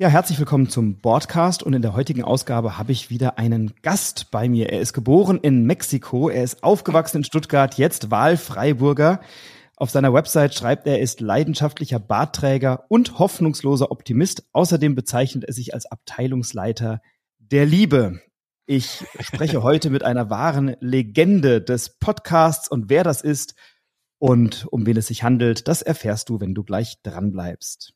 Ja, herzlich willkommen zum Broadcast und in der heutigen Ausgabe habe ich wieder einen Gast bei mir. Er ist geboren in Mexiko, er ist aufgewachsen in Stuttgart, jetzt Wahlfreiburger. Auf seiner Website schreibt er, er ist leidenschaftlicher Bartträger und hoffnungsloser Optimist. Außerdem bezeichnet er sich als Abteilungsleiter der Liebe. Ich spreche heute mit einer wahren Legende des Podcasts und wer das ist und um wen es sich handelt, das erfährst du, wenn du gleich dran bleibst.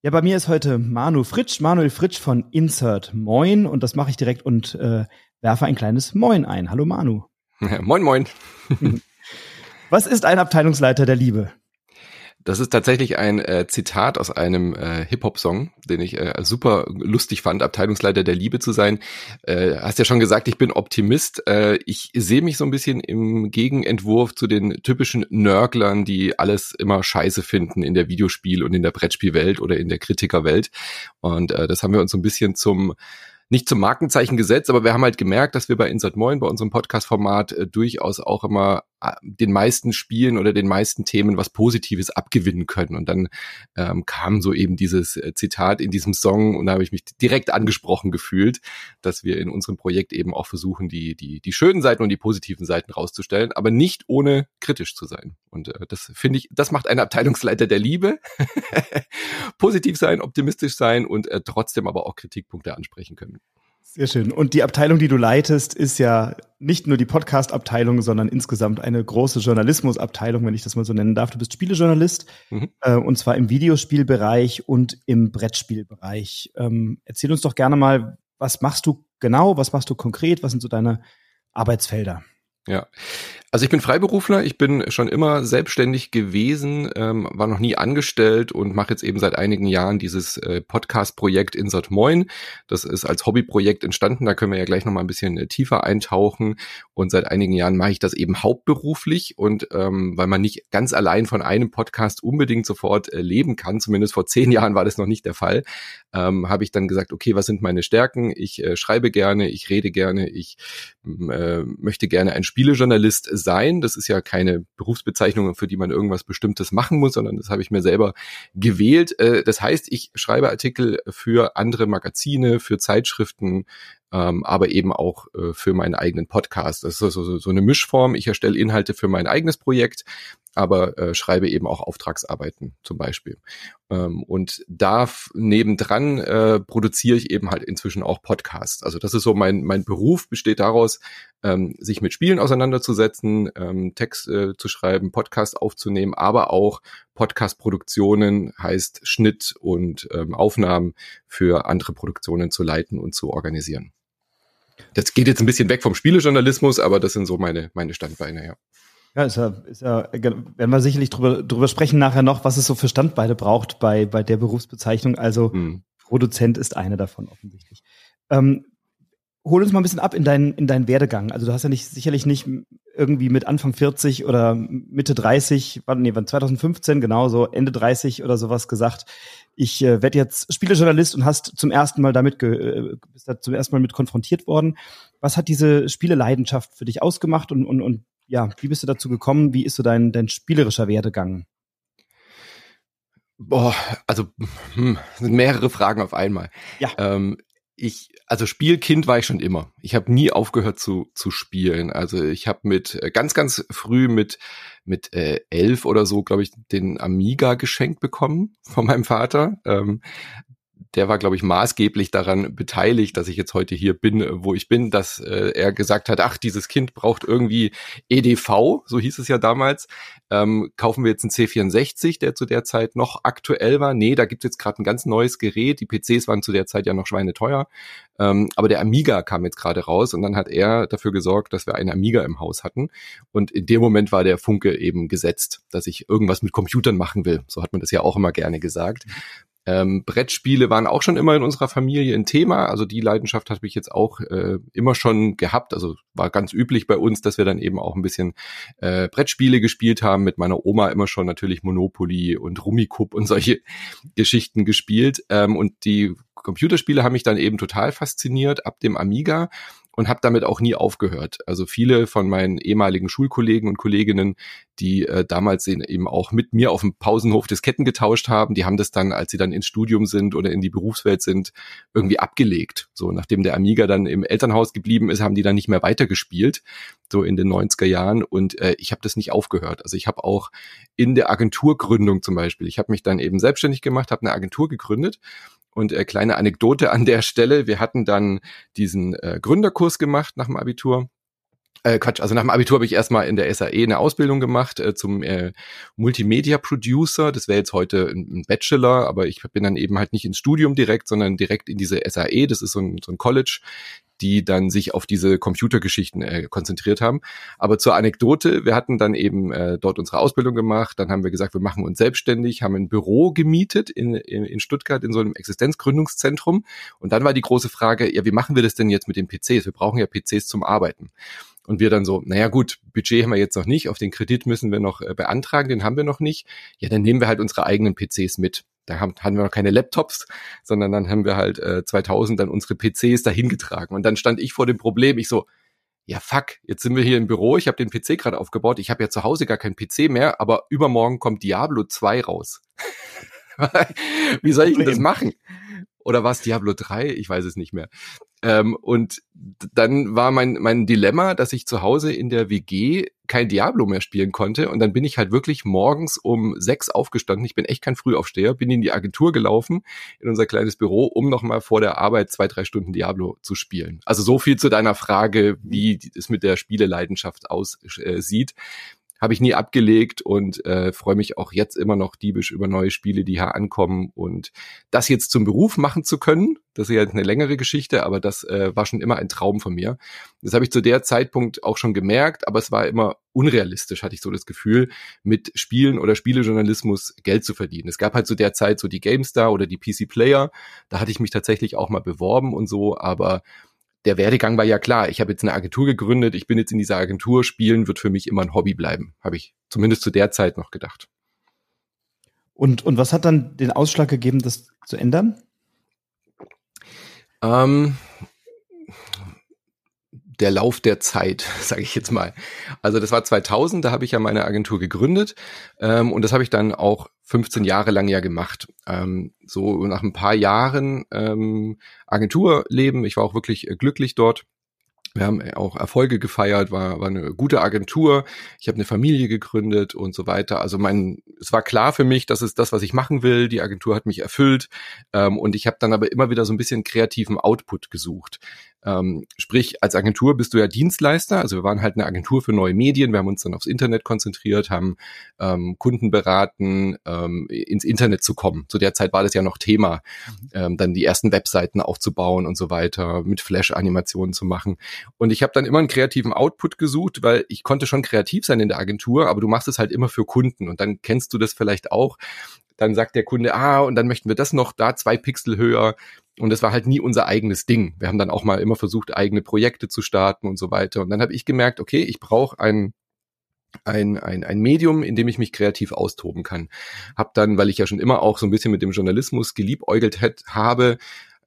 Ja, bei mir ist heute Manu Fritsch, Manuel Fritsch von Insert Moin und das mache ich direkt und äh, werfe ein kleines Moin ein. Hallo Manu. moin, moin. Was ist ein Abteilungsleiter der Liebe? Das ist tatsächlich ein äh, Zitat aus einem äh, Hip-Hop-Song, den ich äh, super lustig fand, Abteilungsleiter der Liebe zu sein. Äh, hast ja schon gesagt, ich bin Optimist. Äh, ich sehe mich so ein bisschen im Gegenentwurf zu den typischen Nörglern, die alles immer scheiße finden in der Videospiel- und in der Brettspielwelt oder in der Kritikerwelt. Und äh, das haben wir uns so ein bisschen zum nicht zum Markenzeichen gesetzt, aber wir haben halt gemerkt, dass wir bei Insert Moin, bei unserem Podcast-Format, äh, durchaus auch immer den meisten Spielen oder den meisten Themen was Positives abgewinnen können. Und dann ähm, kam so eben dieses äh, Zitat in diesem Song und da habe ich mich direkt angesprochen gefühlt, dass wir in unserem Projekt eben auch versuchen, die, die, die schönen Seiten und die positiven Seiten rauszustellen, aber nicht ohne kritisch zu sein. Und äh, das finde ich, das macht ein Abteilungsleiter der Liebe. Positiv sein, optimistisch sein und äh, trotzdem aber auch Kritikpunkte ansprechen können. Sehr schön. Und die Abteilung, die du leitest, ist ja nicht nur die Podcast-Abteilung, sondern insgesamt eine große Journalismusabteilung, wenn ich das mal so nennen darf. Du bist Spielejournalist mhm. äh, und zwar im Videospielbereich und im Brettspielbereich. Ähm, erzähl uns doch gerne mal, was machst du genau, was machst du konkret, was sind so deine Arbeitsfelder? Ja, also ich bin Freiberufler, ich bin schon immer selbstständig gewesen, ähm, war noch nie angestellt und mache jetzt eben seit einigen Jahren dieses äh, Podcast-Projekt Insert Moin. Das ist als Hobbyprojekt entstanden, da können wir ja gleich nochmal ein bisschen äh, tiefer eintauchen. Und seit einigen Jahren mache ich das eben hauptberuflich und ähm, weil man nicht ganz allein von einem Podcast unbedingt sofort äh, leben kann, zumindest vor zehn Jahren war das noch nicht der Fall, ähm, habe ich dann gesagt, okay, was sind meine Stärken? Ich äh, schreibe gerne, ich rede gerne, ich äh, möchte gerne ein Spielejournalist sein. Das ist ja keine Berufsbezeichnung, für die man irgendwas Bestimmtes machen muss, sondern das habe ich mir selber gewählt. Äh, das heißt, ich schreibe Artikel für andere Magazine, für Zeitschriften, ähm, aber eben auch äh, für meinen eigenen Podcast. Das ist so, so, so eine Mischform. Ich erstelle Inhalte für mein eigenes Projekt, aber äh, schreibe eben auch Auftragsarbeiten zum Beispiel. Ähm, und da nebendran äh, produziere ich eben halt inzwischen auch Podcasts. Also das ist so mein, mein Beruf, besteht daraus, ähm, sich mit Spielen auseinanderzusetzen, ähm, Text äh, zu schreiben, Podcast aufzunehmen, aber auch Podcast-Produktionen heißt Schnitt und ähm, Aufnahmen für andere Produktionen zu leiten und zu organisieren. Das geht jetzt ein bisschen weg vom Spielejournalismus, aber das sind so meine, meine Standbeine, ja. Ja, ist ja, ist ja, werden wir sicherlich drüber, drüber sprechen nachher noch, was es so für Standbeine braucht bei, bei der Berufsbezeichnung. Also hm. Produzent ist eine davon offensichtlich. Ähm, hol uns mal ein bisschen ab in deinen, in deinen Werdegang. Also du hast ja nicht, sicherlich nicht irgendwie mit Anfang 40 oder Mitte 30, wann, nee, wann 2015, genau so, Ende 30 oder sowas gesagt, ich äh, werde jetzt Spielejournalist und hast zum ersten Mal damit, äh, bist da zum ersten Mal mit konfrontiert worden. Was hat diese Spieleleidenschaft für dich ausgemacht und, und, und ja, wie bist du dazu gekommen? Wie ist so dein, dein spielerischer Werdegang? Boah, also hm, sind mehrere Fragen auf einmal. Ja. Ähm, ich, also Spielkind war ich schon immer. Ich habe nie aufgehört zu, zu spielen. Also ich habe mit äh, ganz, ganz früh mit mit äh, elf oder so, glaube ich, den Amiga geschenkt bekommen von meinem Vater. Ähm, der war, glaube ich, maßgeblich daran beteiligt, dass ich jetzt heute hier bin, wo ich bin, dass äh, er gesagt hat, ach, dieses Kind braucht irgendwie EDV, so hieß es ja damals. Ähm, kaufen wir jetzt einen C64, der zu der Zeit noch aktuell war? Nee, da gibt es jetzt gerade ein ganz neues Gerät. Die PCs waren zu der Zeit ja noch schweineteuer. Ähm, aber der Amiga kam jetzt gerade raus und dann hat er dafür gesorgt, dass wir einen Amiga im Haus hatten. Und in dem Moment war der Funke eben gesetzt, dass ich irgendwas mit Computern machen will. So hat man das ja auch immer gerne gesagt. Ähm, Brettspiele waren auch schon immer in unserer Familie ein Thema. Also die Leidenschaft habe ich jetzt auch äh, immer schon gehabt. Also war ganz üblich bei uns, dass wir dann eben auch ein bisschen äh, Brettspiele gespielt haben. Mit meiner Oma immer schon natürlich Monopoly und Rummikub und solche Geschichten gespielt. Ähm, und die Computerspiele haben mich dann eben total fasziniert ab dem Amiga und habe damit auch nie aufgehört. Also viele von meinen ehemaligen Schulkollegen und Kolleginnen, die äh, damals eben auch mit mir auf dem Pausenhof Disketten getauscht haben, die haben das dann, als sie dann ins Studium sind oder in die Berufswelt sind, irgendwie abgelegt. So, nachdem der Amiga dann im Elternhaus geblieben ist, haben die dann nicht mehr weitergespielt, so in den 90er Jahren. Und äh, ich habe das nicht aufgehört. Also ich habe auch in der Agenturgründung zum Beispiel, ich habe mich dann eben selbstständig gemacht, habe eine Agentur gegründet und äh, kleine Anekdote an der Stelle. Wir hatten dann diesen äh, Gründerkurs gemacht nach dem Abitur. Äh, Quatsch, also nach dem Abitur habe ich erstmal in der SAE eine Ausbildung gemacht äh, zum äh, Multimedia Producer. Das wäre jetzt heute ein, ein, Bachelor, aber ich bin dann eben halt nicht ins Studium direkt, sondern direkt in diese SAE. Das ist so ein, so ein College die dann sich auf diese Computergeschichten äh, konzentriert haben. Aber zur Anekdote, wir hatten dann eben äh, dort unsere Ausbildung gemacht, dann haben wir gesagt, wir machen uns selbstständig, haben ein Büro gemietet in, in, in Stuttgart in so einem Existenzgründungszentrum. Und dann war die große Frage, ja, wie machen wir das denn jetzt mit den PCs? Wir brauchen ja PCs zum Arbeiten. Und wir dann so, naja gut, Budget haben wir jetzt noch nicht, auf den Kredit müssen wir noch äh, beantragen, den haben wir noch nicht. Ja, dann nehmen wir halt unsere eigenen PCs mit. Da haben, hatten wir noch keine Laptops, sondern dann haben wir halt äh, 2000 dann unsere PCs dahin getragen. Und dann stand ich vor dem Problem, ich so, ja fuck, jetzt sind wir hier im Büro, ich habe den PC gerade aufgebaut, ich habe ja zu Hause gar keinen PC mehr, aber übermorgen kommt Diablo 2 raus. Wie soll ich denn das machen? Oder war es Diablo 3? Ich weiß es nicht mehr. Ähm, und dann war mein, mein Dilemma, dass ich zu Hause in der WG kein Diablo mehr spielen konnte. Und dann bin ich halt wirklich morgens um sechs aufgestanden. Ich bin echt kein Frühaufsteher, bin in die Agentur gelaufen, in unser kleines Büro, um nochmal vor der Arbeit zwei, drei Stunden Diablo zu spielen. Also so viel zu deiner Frage, wie es mit der Spieleleidenschaft aussieht. Äh, habe ich nie abgelegt und äh, freue mich auch jetzt immer noch diebisch über neue Spiele, die hier ankommen. Und das jetzt zum Beruf machen zu können, das ist ja eine längere Geschichte, aber das äh, war schon immer ein Traum von mir. Das habe ich zu der Zeitpunkt auch schon gemerkt, aber es war immer unrealistisch, hatte ich so das Gefühl, mit Spielen oder Spielejournalismus Geld zu verdienen. Es gab halt zu der Zeit so die GameStar oder die PC Player, da hatte ich mich tatsächlich auch mal beworben und so, aber der Werdegang war ja klar. Ich habe jetzt eine Agentur gegründet, ich bin jetzt in dieser Agentur, Spielen wird für mich immer ein Hobby bleiben, habe ich zumindest zu der Zeit noch gedacht. Und, und was hat dann den Ausschlag gegeben, das zu ändern? Ähm, der Lauf der Zeit, sage ich jetzt mal. Also das war 2000, da habe ich ja meine Agentur gegründet ähm, und das habe ich dann auch 15 Jahre lang ja gemacht. Ähm, so nach ein paar Jahren ähm, Agenturleben, ich war auch wirklich äh, glücklich dort. Wir haben auch Erfolge gefeiert, war, war eine gute Agentur. Ich habe eine Familie gegründet und so weiter. Also mein, es war klar für mich, das ist das, was ich machen will. Die Agentur hat mich erfüllt ähm, und ich habe dann aber immer wieder so ein bisschen kreativen Output gesucht. Ähm, sprich, als Agentur bist du ja Dienstleister. Also wir waren halt eine Agentur für neue Medien. Wir haben uns dann aufs Internet konzentriert, haben ähm, Kunden beraten, ähm, ins Internet zu kommen. Zu der Zeit war das ja noch Thema, mhm. ähm, dann die ersten Webseiten aufzubauen und so weiter, mit Flash-Animationen zu machen. Und ich habe dann immer einen kreativen Output gesucht, weil ich konnte schon kreativ sein in der Agentur, aber du machst es halt immer für Kunden. Und dann kennst du das vielleicht auch. Dann sagt der Kunde, ah, und dann möchten wir das noch da zwei Pixel höher und es war halt nie unser eigenes Ding. Wir haben dann auch mal immer versucht, eigene Projekte zu starten und so weiter. Und dann habe ich gemerkt, okay, ich brauche ein ein, ein, ein Medium, in dem ich mich kreativ austoben kann. Hab dann, weil ich ja schon immer auch so ein bisschen mit dem Journalismus geliebäugelt hätt, habe,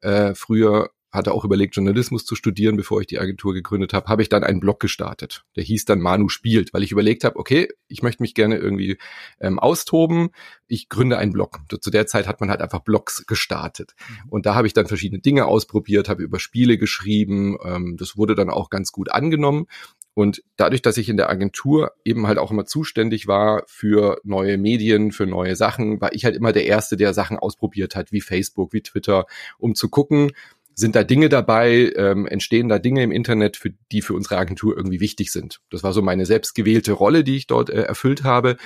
äh, früher hatte auch überlegt, Journalismus zu studieren, bevor ich die Agentur gegründet habe, habe ich dann einen Blog gestartet. Der hieß dann Manu spielt, weil ich überlegt habe, okay, ich möchte mich gerne irgendwie ähm, austoben. Ich gründe einen Blog. Zu der Zeit hat man halt einfach Blogs gestartet. Mhm. Und da habe ich dann verschiedene Dinge ausprobiert, habe über Spiele geschrieben. Ähm, das wurde dann auch ganz gut angenommen. Und dadurch, dass ich in der Agentur eben halt auch immer zuständig war für neue Medien, für neue Sachen, war ich halt immer der Erste, der Sachen ausprobiert hat, wie Facebook, wie Twitter, um zu gucken, sind da Dinge dabei, ähm, entstehen da Dinge im Internet, für die für unsere Agentur irgendwie wichtig sind. Das war so meine selbstgewählte Rolle, die ich dort äh, erfüllt habe.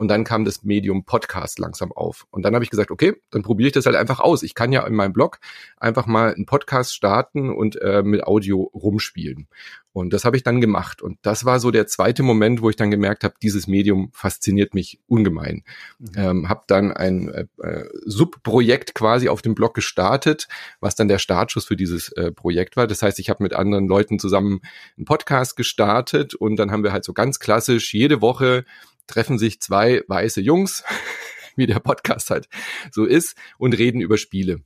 Und dann kam das Medium Podcast langsam auf. Und dann habe ich gesagt, okay, dann probiere ich das halt einfach aus. Ich kann ja in meinem Blog einfach mal einen Podcast starten und äh, mit Audio rumspielen. Und das habe ich dann gemacht. Und das war so der zweite Moment, wo ich dann gemerkt habe, dieses Medium fasziniert mich ungemein. Mhm. Ähm, habe dann ein äh, äh, Subprojekt quasi auf dem Blog gestartet, was dann der Startschuss für dieses äh, Projekt war. Das heißt, ich habe mit anderen Leuten zusammen einen Podcast gestartet und dann haben wir halt so ganz klassisch jede Woche treffen sich zwei weiße Jungs, wie der Podcast halt so ist, und reden über Spiele.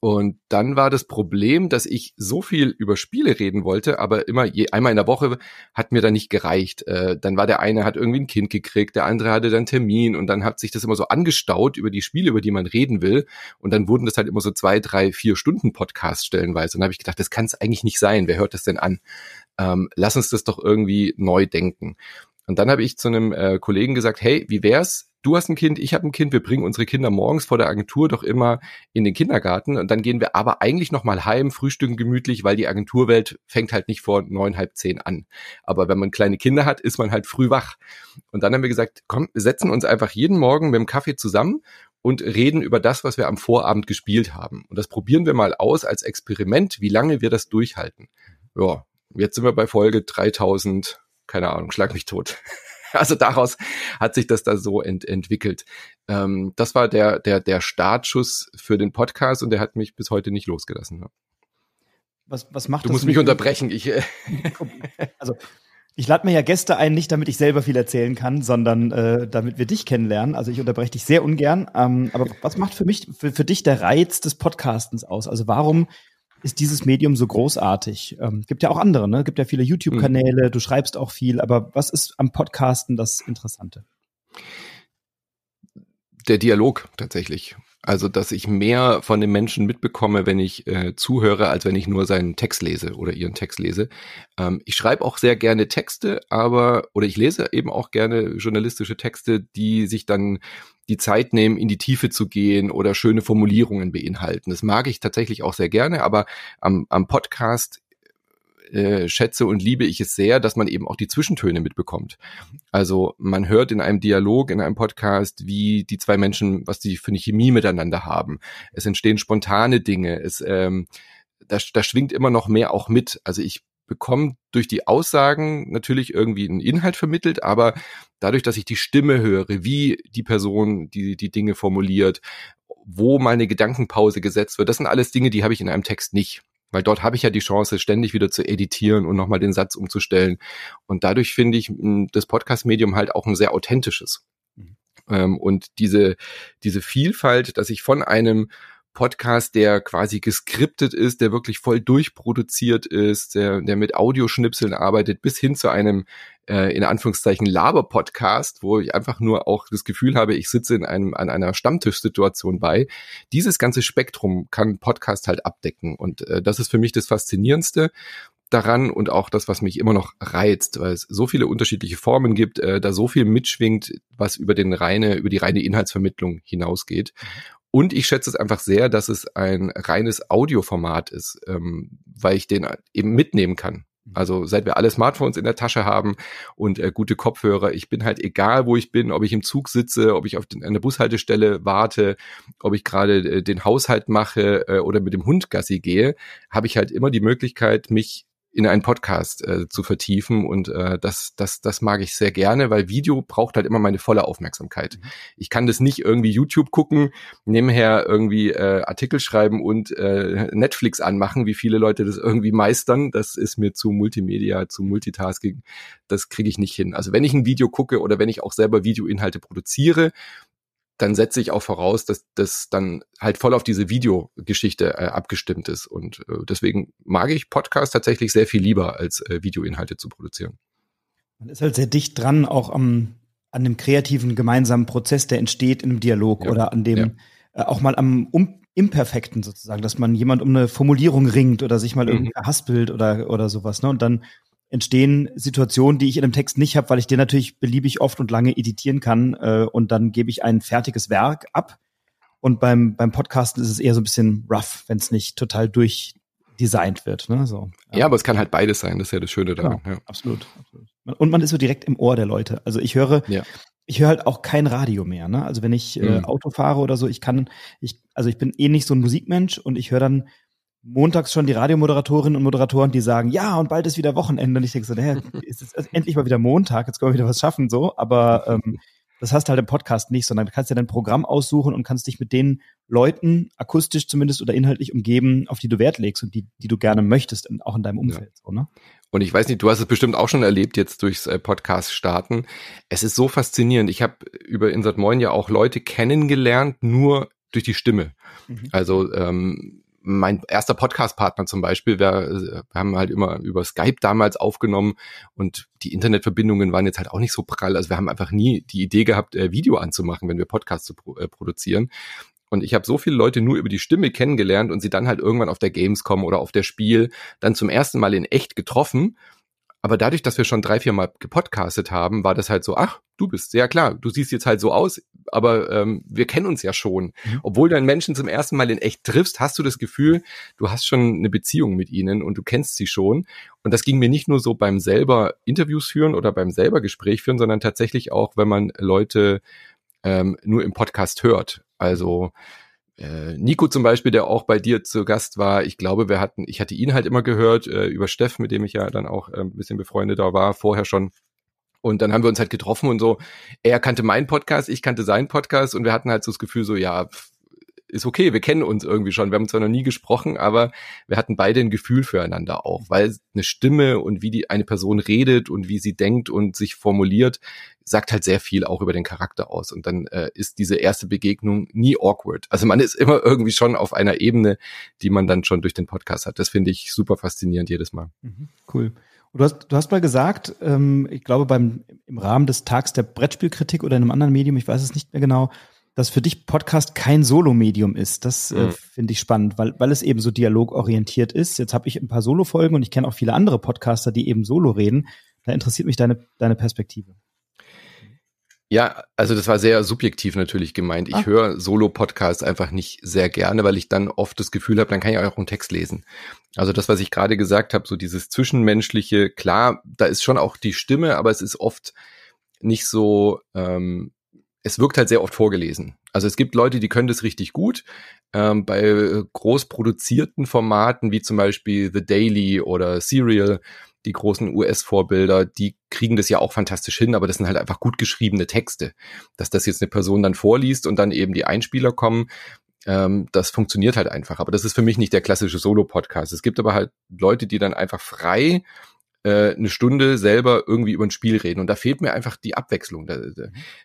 Und dann war das Problem, dass ich so viel über Spiele reden wollte, aber immer je, einmal in der Woche hat mir da nicht gereicht. Äh, dann war der eine hat irgendwie ein Kind gekriegt, der andere hatte dann Termin und dann hat sich das immer so angestaut über die Spiele, über die man reden will. Und dann wurden das halt immer so zwei, drei, vier Stunden Podcasts stellenweise. Und dann habe ich gedacht, das kann es eigentlich nicht sein. Wer hört das denn an? Ähm, lass uns das doch irgendwie neu denken. Und dann habe ich zu einem äh, Kollegen gesagt, hey, wie wär's? Du hast ein Kind, ich habe ein Kind, wir bringen unsere Kinder morgens vor der Agentur doch immer in den Kindergarten und dann gehen wir aber eigentlich noch mal heim, frühstücken gemütlich, weil die Agenturwelt fängt halt nicht vor neun, halb zehn an. Aber wenn man kleine Kinder hat, ist man halt früh wach. Und dann haben wir gesagt, komm, wir setzen uns einfach jeden Morgen mit dem Kaffee zusammen und reden über das, was wir am Vorabend gespielt haben. Und das probieren wir mal aus als Experiment, wie lange wir das durchhalten. Ja, jetzt sind wir bei Folge 3000 keine Ahnung, schlag mich tot. Also daraus hat sich das da so ent entwickelt. Ähm, das war der, der, der Startschuss für den Podcast und der hat mich bis heute nicht losgelassen. Ne? Was, was macht du das? Musst mich unterbrechen. Ich, äh also ich lade mir ja Gäste ein, nicht damit ich selber viel erzählen kann, sondern äh, damit wir dich kennenlernen. Also ich unterbreche dich sehr ungern. Ähm, aber was macht für mich, für, für dich der Reiz des Podcastens aus? Also warum ist dieses Medium so großartig? Ähm, gibt ja auch andere, ne? Gibt ja viele YouTube-Kanäle, mhm. du schreibst auch viel, aber was ist am Podcasten das Interessante? Der Dialog tatsächlich. Also, dass ich mehr von den Menschen mitbekomme, wenn ich äh, zuhöre, als wenn ich nur seinen Text lese oder ihren Text lese. Ähm, ich schreibe auch sehr gerne Texte, aber, oder ich lese eben auch gerne journalistische Texte, die sich dann die Zeit nehmen, in die Tiefe zu gehen oder schöne Formulierungen beinhalten. Das mag ich tatsächlich auch sehr gerne, aber am, am Podcast äh, schätze und liebe ich es sehr, dass man eben auch die Zwischentöne mitbekommt. Also man hört in einem Dialog, in einem Podcast, wie die zwei Menschen, was die für eine Chemie miteinander haben. Es entstehen spontane Dinge. Es ähm, da, da schwingt immer noch mehr auch mit. Also ich bekomme durch die Aussagen natürlich irgendwie einen Inhalt vermittelt, aber dadurch, dass ich die Stimme höre, wie die Person die, die Dinge formuliert, wo meine Gedankenpause gesetzt wird, das sind alles Dinge, die habe ich in einem Text nicht. Weil dort habe ich ja die Chance, ständig wieder zu editieren und nochmal den Satz umzustellen. Und dadurch finde ich das Podcast-Medium halt auch ein sehr authentisches. Mhm. Ähm, und diese, diese Vielfalt, dass ich von einem Podcast, der quasi geskriptet ist, der wirklich voll durchproduziert ist, der, der mit Audioschnipseln arbeitet, bis hin zu einem äh, in Anführungszeichen Laber-Podcast, wo ich einfach nur auch das Gefühl habe, ich sitze in einem an einer Stammtischsituation bei. Dieses ganze Spektrum kann Podcast halt abdecken und äh, das ist für mich das Faszinierendste daran und auch das, was mich immer noch reizt, weil es so viele unterschiedliche Formen gibt, äh, da so viel mitschwingt, was über den reine, über die reine Inhaltsvermittlung hinausgeht. Und ich schätze es einfach sehr, dass es ein reines Audioformat ist, ähm, weil ich den eben mitnehmen kann. Mhm. Also seit wir alle Smartphones in der Tasche haben und äh, gute Kopfhörer, ich bin halt egal, wo ich bin, ob ich im Zug sitze, ob ich auf den, an der Bushaltestelle warte, ob ich gerade äh, den Haushalt mache äh, oder mit dem Hund Gassi gehe, habe ich halt immer die Möglichkeit, mich in einen Podcast äh, zu vertiefen und äh, das, das, das mag ich sehr gerne, weil Video braucht halt immer meine volle Aufmerksamkeit. Mhm. Ich kann das nicht irgendwie YouTube gucken, nebenher irgendwie äh, Artikel schreiben und äh, Netflix anmachen, wie viele Leute das irgendwie meistern. Das ist mir zu Multimedia, zu Multitasking. Das kriege ich nicht hin. Also wenn ich ein Video gucke oder wenn ich auch selber Videoinhalte produziere, dann setze ich auch voraus, dass das dann halt voll auf diese Videogeschichte äh, abgestimmt ist. Und äh, deswegen mag ich Podcasts tatsächlich sehr viel lieber, als äh, Videoinhalte zu produzieren. Man ist halt sehr dicht dran, auch am, an dem kreativen gemeinsamen Prozess, der entsteht in einem Dialog ja. oder an dem ja. äh, auch mal am um, Imperfekten sozusagen, dass man jemand um eine Formulierung ringt oder sich mal mhm. irgendwie haspelt oder, oder sowas. Ne? Und dann entstehen Situationen, die ich in einem Text nicht habe, weil ich den natürlich beliebig oft und lange editieren kann äh, und dann gebe ich ein fertiges Werk ab. Und beim, beim Podcasten ist es eher so ein bisschen rough, wenn es nicht total durchdesignt wird. Ne? So, ja. ja. aber es kann halt beides sein, das ist ja das Schöne daran. Genau, ja. absolut, absolut. Und man ist so direkt im Ohr der Leute. Also ich höre, ja. ich höre halt auch kein Radio mehr. Ne? Also wenn ich äh, mhm. Auto fahre oder so, ich kann, ich, also ich bin eh nicht so ein Musikmensch und ich höre dann montags schon die Radiomoderatorinnen und Moderatoren, die sagen, ja, und bald ist wieder Wochenende. Und ich denke so, naja, ist es endlich mal wieder Montag, jetzt können wir wieder was schaffen, so. Aber ähm, das hast du halt im Podcast nicht, sondern du kannst ja dein Programm aussuchen und kannst dich mit den Leuten, akustisch zumindest oder inhaltlich umgeben, auf die du Wert legst und die, die du gerne möchtest, auch in deinem Umfeld. Ja. So, ne? Und ich weiß nicht, du hast es bestimmt auch schon erlebt jetzt durchs äh, Podcast starten. Es ist so faszinierend. Ich habe über Insert Moin ja auch Leute kennengelernt, nur durch die Stimme. Mhm. Also ähm, mein erster Podcast-Partner zum Beispiel, wir, wir haben halt immer über Skype damals aufgenommen und die Internetverbindungen waren jetzt halt auch nicht so prall. Also wir haben einfach nie die Idee gehabt, äh, Video anzumachen, wenn wir Podcasts pro, äh, produzieren. Und ich habe so viele Leute nur über die Stimme kennengelernt und sie dann halt irgendwann auf der Gamescom oder auf der Spiel dann zum ersten Mal in echt getroffen aber dadurch, dass wir schon drei, vier Mal gepodcastet haben, war das halt so, ach, du bist, sehr klar, du siehst jetzt halt so aus, aber ähm, wir kennen uns ja schon. Mhm. Obwohl du einen Menschen zum ersten Mal in echt triffst, hast du das Gefühl, du hast schon eine Beziehung mit ihnen und du kennst sie schon. Und das ging mir nicht nur so beim selber Interviews führen oder beim selber Gespräch führen, sondern tatsächlich auch, wenn man Leute ähm, nur im Podcast hört. Also äh, Nico zum Beispiel, der auch bei dir zu Gast war, ich glaube, wir hatten, ich hatte ihn halt immer gehört äh, über Steff, mit dem ich ja dann auch äh, ein bisschen befreundet da war, vorher schon. Und dann haben wir uns halt getroffen und so. Er kannte meinen Podcast, ich kannte seinen Podcast und wir hatten halt so das Gefühl so, ja, ist okay, wir kennen uns irgendwie schon. Wir haben zwar noch nie gesprochen, aber wir hatten beide ein Gefühl füreinander auch, weil eine Stimme und wie die eine Person redet und wie sie denkt und sich formuliert, sagt halt sehr viel auch über den Charakter aus. Und dann äh, ist diese erste Begegnung nie awkward. Also man ist immer irgendwie schon auf einer Ebene, die man dann schon durch den Podcast hat. Das finde ich super faszinierend jedes Mal. Mhm, cool. Du hast, du hast mal gesagt, ähm, ich glaube beim im Rahmen des Tags der Brettspielkritik oder in einem anderen Medium, ich weiß es nicht mehr genau, dass für dich Podcast kein Solo-Medium ist. Das äh, mhm. finde ich spannend, weil, weil es eben so dialogorientiert ist. Jetzt habe ich ein paar Solo-Folgen und ich kenne auch viele andere Podcaster, die eben Solo reden. Da interessiert mich deine, deine Perspektive. Ja, also das war sehr subjektiv natürlich gemeint. Ich ah. höre Solo-Podcasts einfach nicht sehr gerne, weil ich dann oft das Gefühl habe, dann kann ich auch einen Text lesen. Also das, was ich gerade gesagt habe, so dieses Zwischenmenschliche, klar, da ist schon auch die Stimme, aber es ist oft nicht so ähm, es wirkt halt sehr oft vorgelesen. Also es gibt Leute, die können das richtig gut. Ähm, bei groß produzierten Formaten wie zum Beispiel The Daily oder Serial, die großen US-Vorbilder, die kriegen das ja auch fantastisch hin, aber das sind halt einfach gut geschriebene Texte. Dass das jetzt eine Person dann vorliest und dann eben die Einspieler kommen, ähm, das funktioniert halt einfach. Aber das ist für mich nicht der klassische Solo-Podcast. Es gibt aber halt Leute, die dann einfach frei äh, eine Stunde selber irgendwie über ein Spiel reden. Und da fehlt mir einfach die Abwechslung.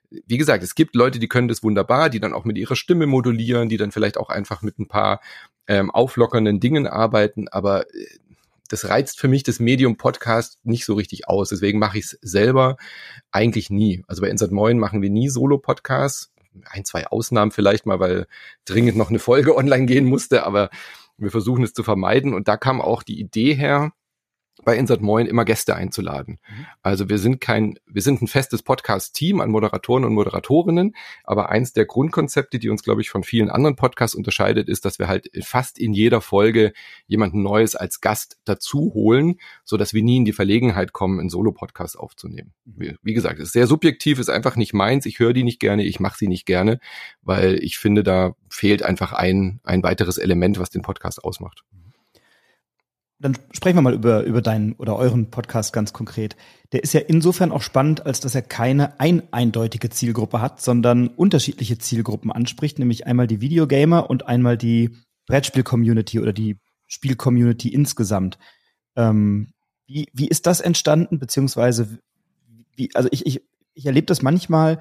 Wie gesagt, es gibt Leute, die können das wunderbar, die dann auch mit ihrer Stimme modulieren, die dann vielleicht auch einfach mit ein paar ähm, auflockernden Dingen arbeiten, aber äh, das reizt für mich das Medium Podcast nicht so richtig aus. Deswegen mache ich es selber eigentlich nie. Also bei Insert Moin machen wir nie Solo-Podcasts. Ein, zwei Ausnahmen vielleicht mal, weil dringend noch eine Folge online gehen musste, aber wir versuchen es zu vermeiden. Und da kam auch die Idee her, bei Insert Moin immer Gäste einzuladen. Mhm. Also wir sind kein, wir sind ein festes Podcast-Team an Moderatoren und Moderatorinnen, aber eins der Grundkonzepte, die uns, glaube ich, von vielen anderen Podcasts unterscheidet, ist, dass wir halt fast in jeder Folge jemanden Neues als Gast dazu holen, so dass wir nie in die Verlegenheit kommen, einen Solo-Podcast aufzunehmen. Mhm. Wie, wie, gesagt, es ist sehr subjektiv, ist einfach nicht meins, ich höre die nicht gerne, ich mache sie nicht gerne, weil ich finde, da fehlt einfach ein, ein weiteres Element, was den Podcast ausmacht. Dann sprechen wir mal über, über deinen oder euren Podcast ganz konkret. Der ist ja insofern auch spannend, als dass er keine ein eindeutige Zielgruppe hat, sondern unterschiedliche Zielgruppen anspricht, nämlich einmal die Videogamer und einmal die Brettspiel-Community oder die Spiel-Community insgesamt. Ähm, wie, wie ist das entstanden, beziehungsweise wie, also ich, ich, ich erlebe das manchmal,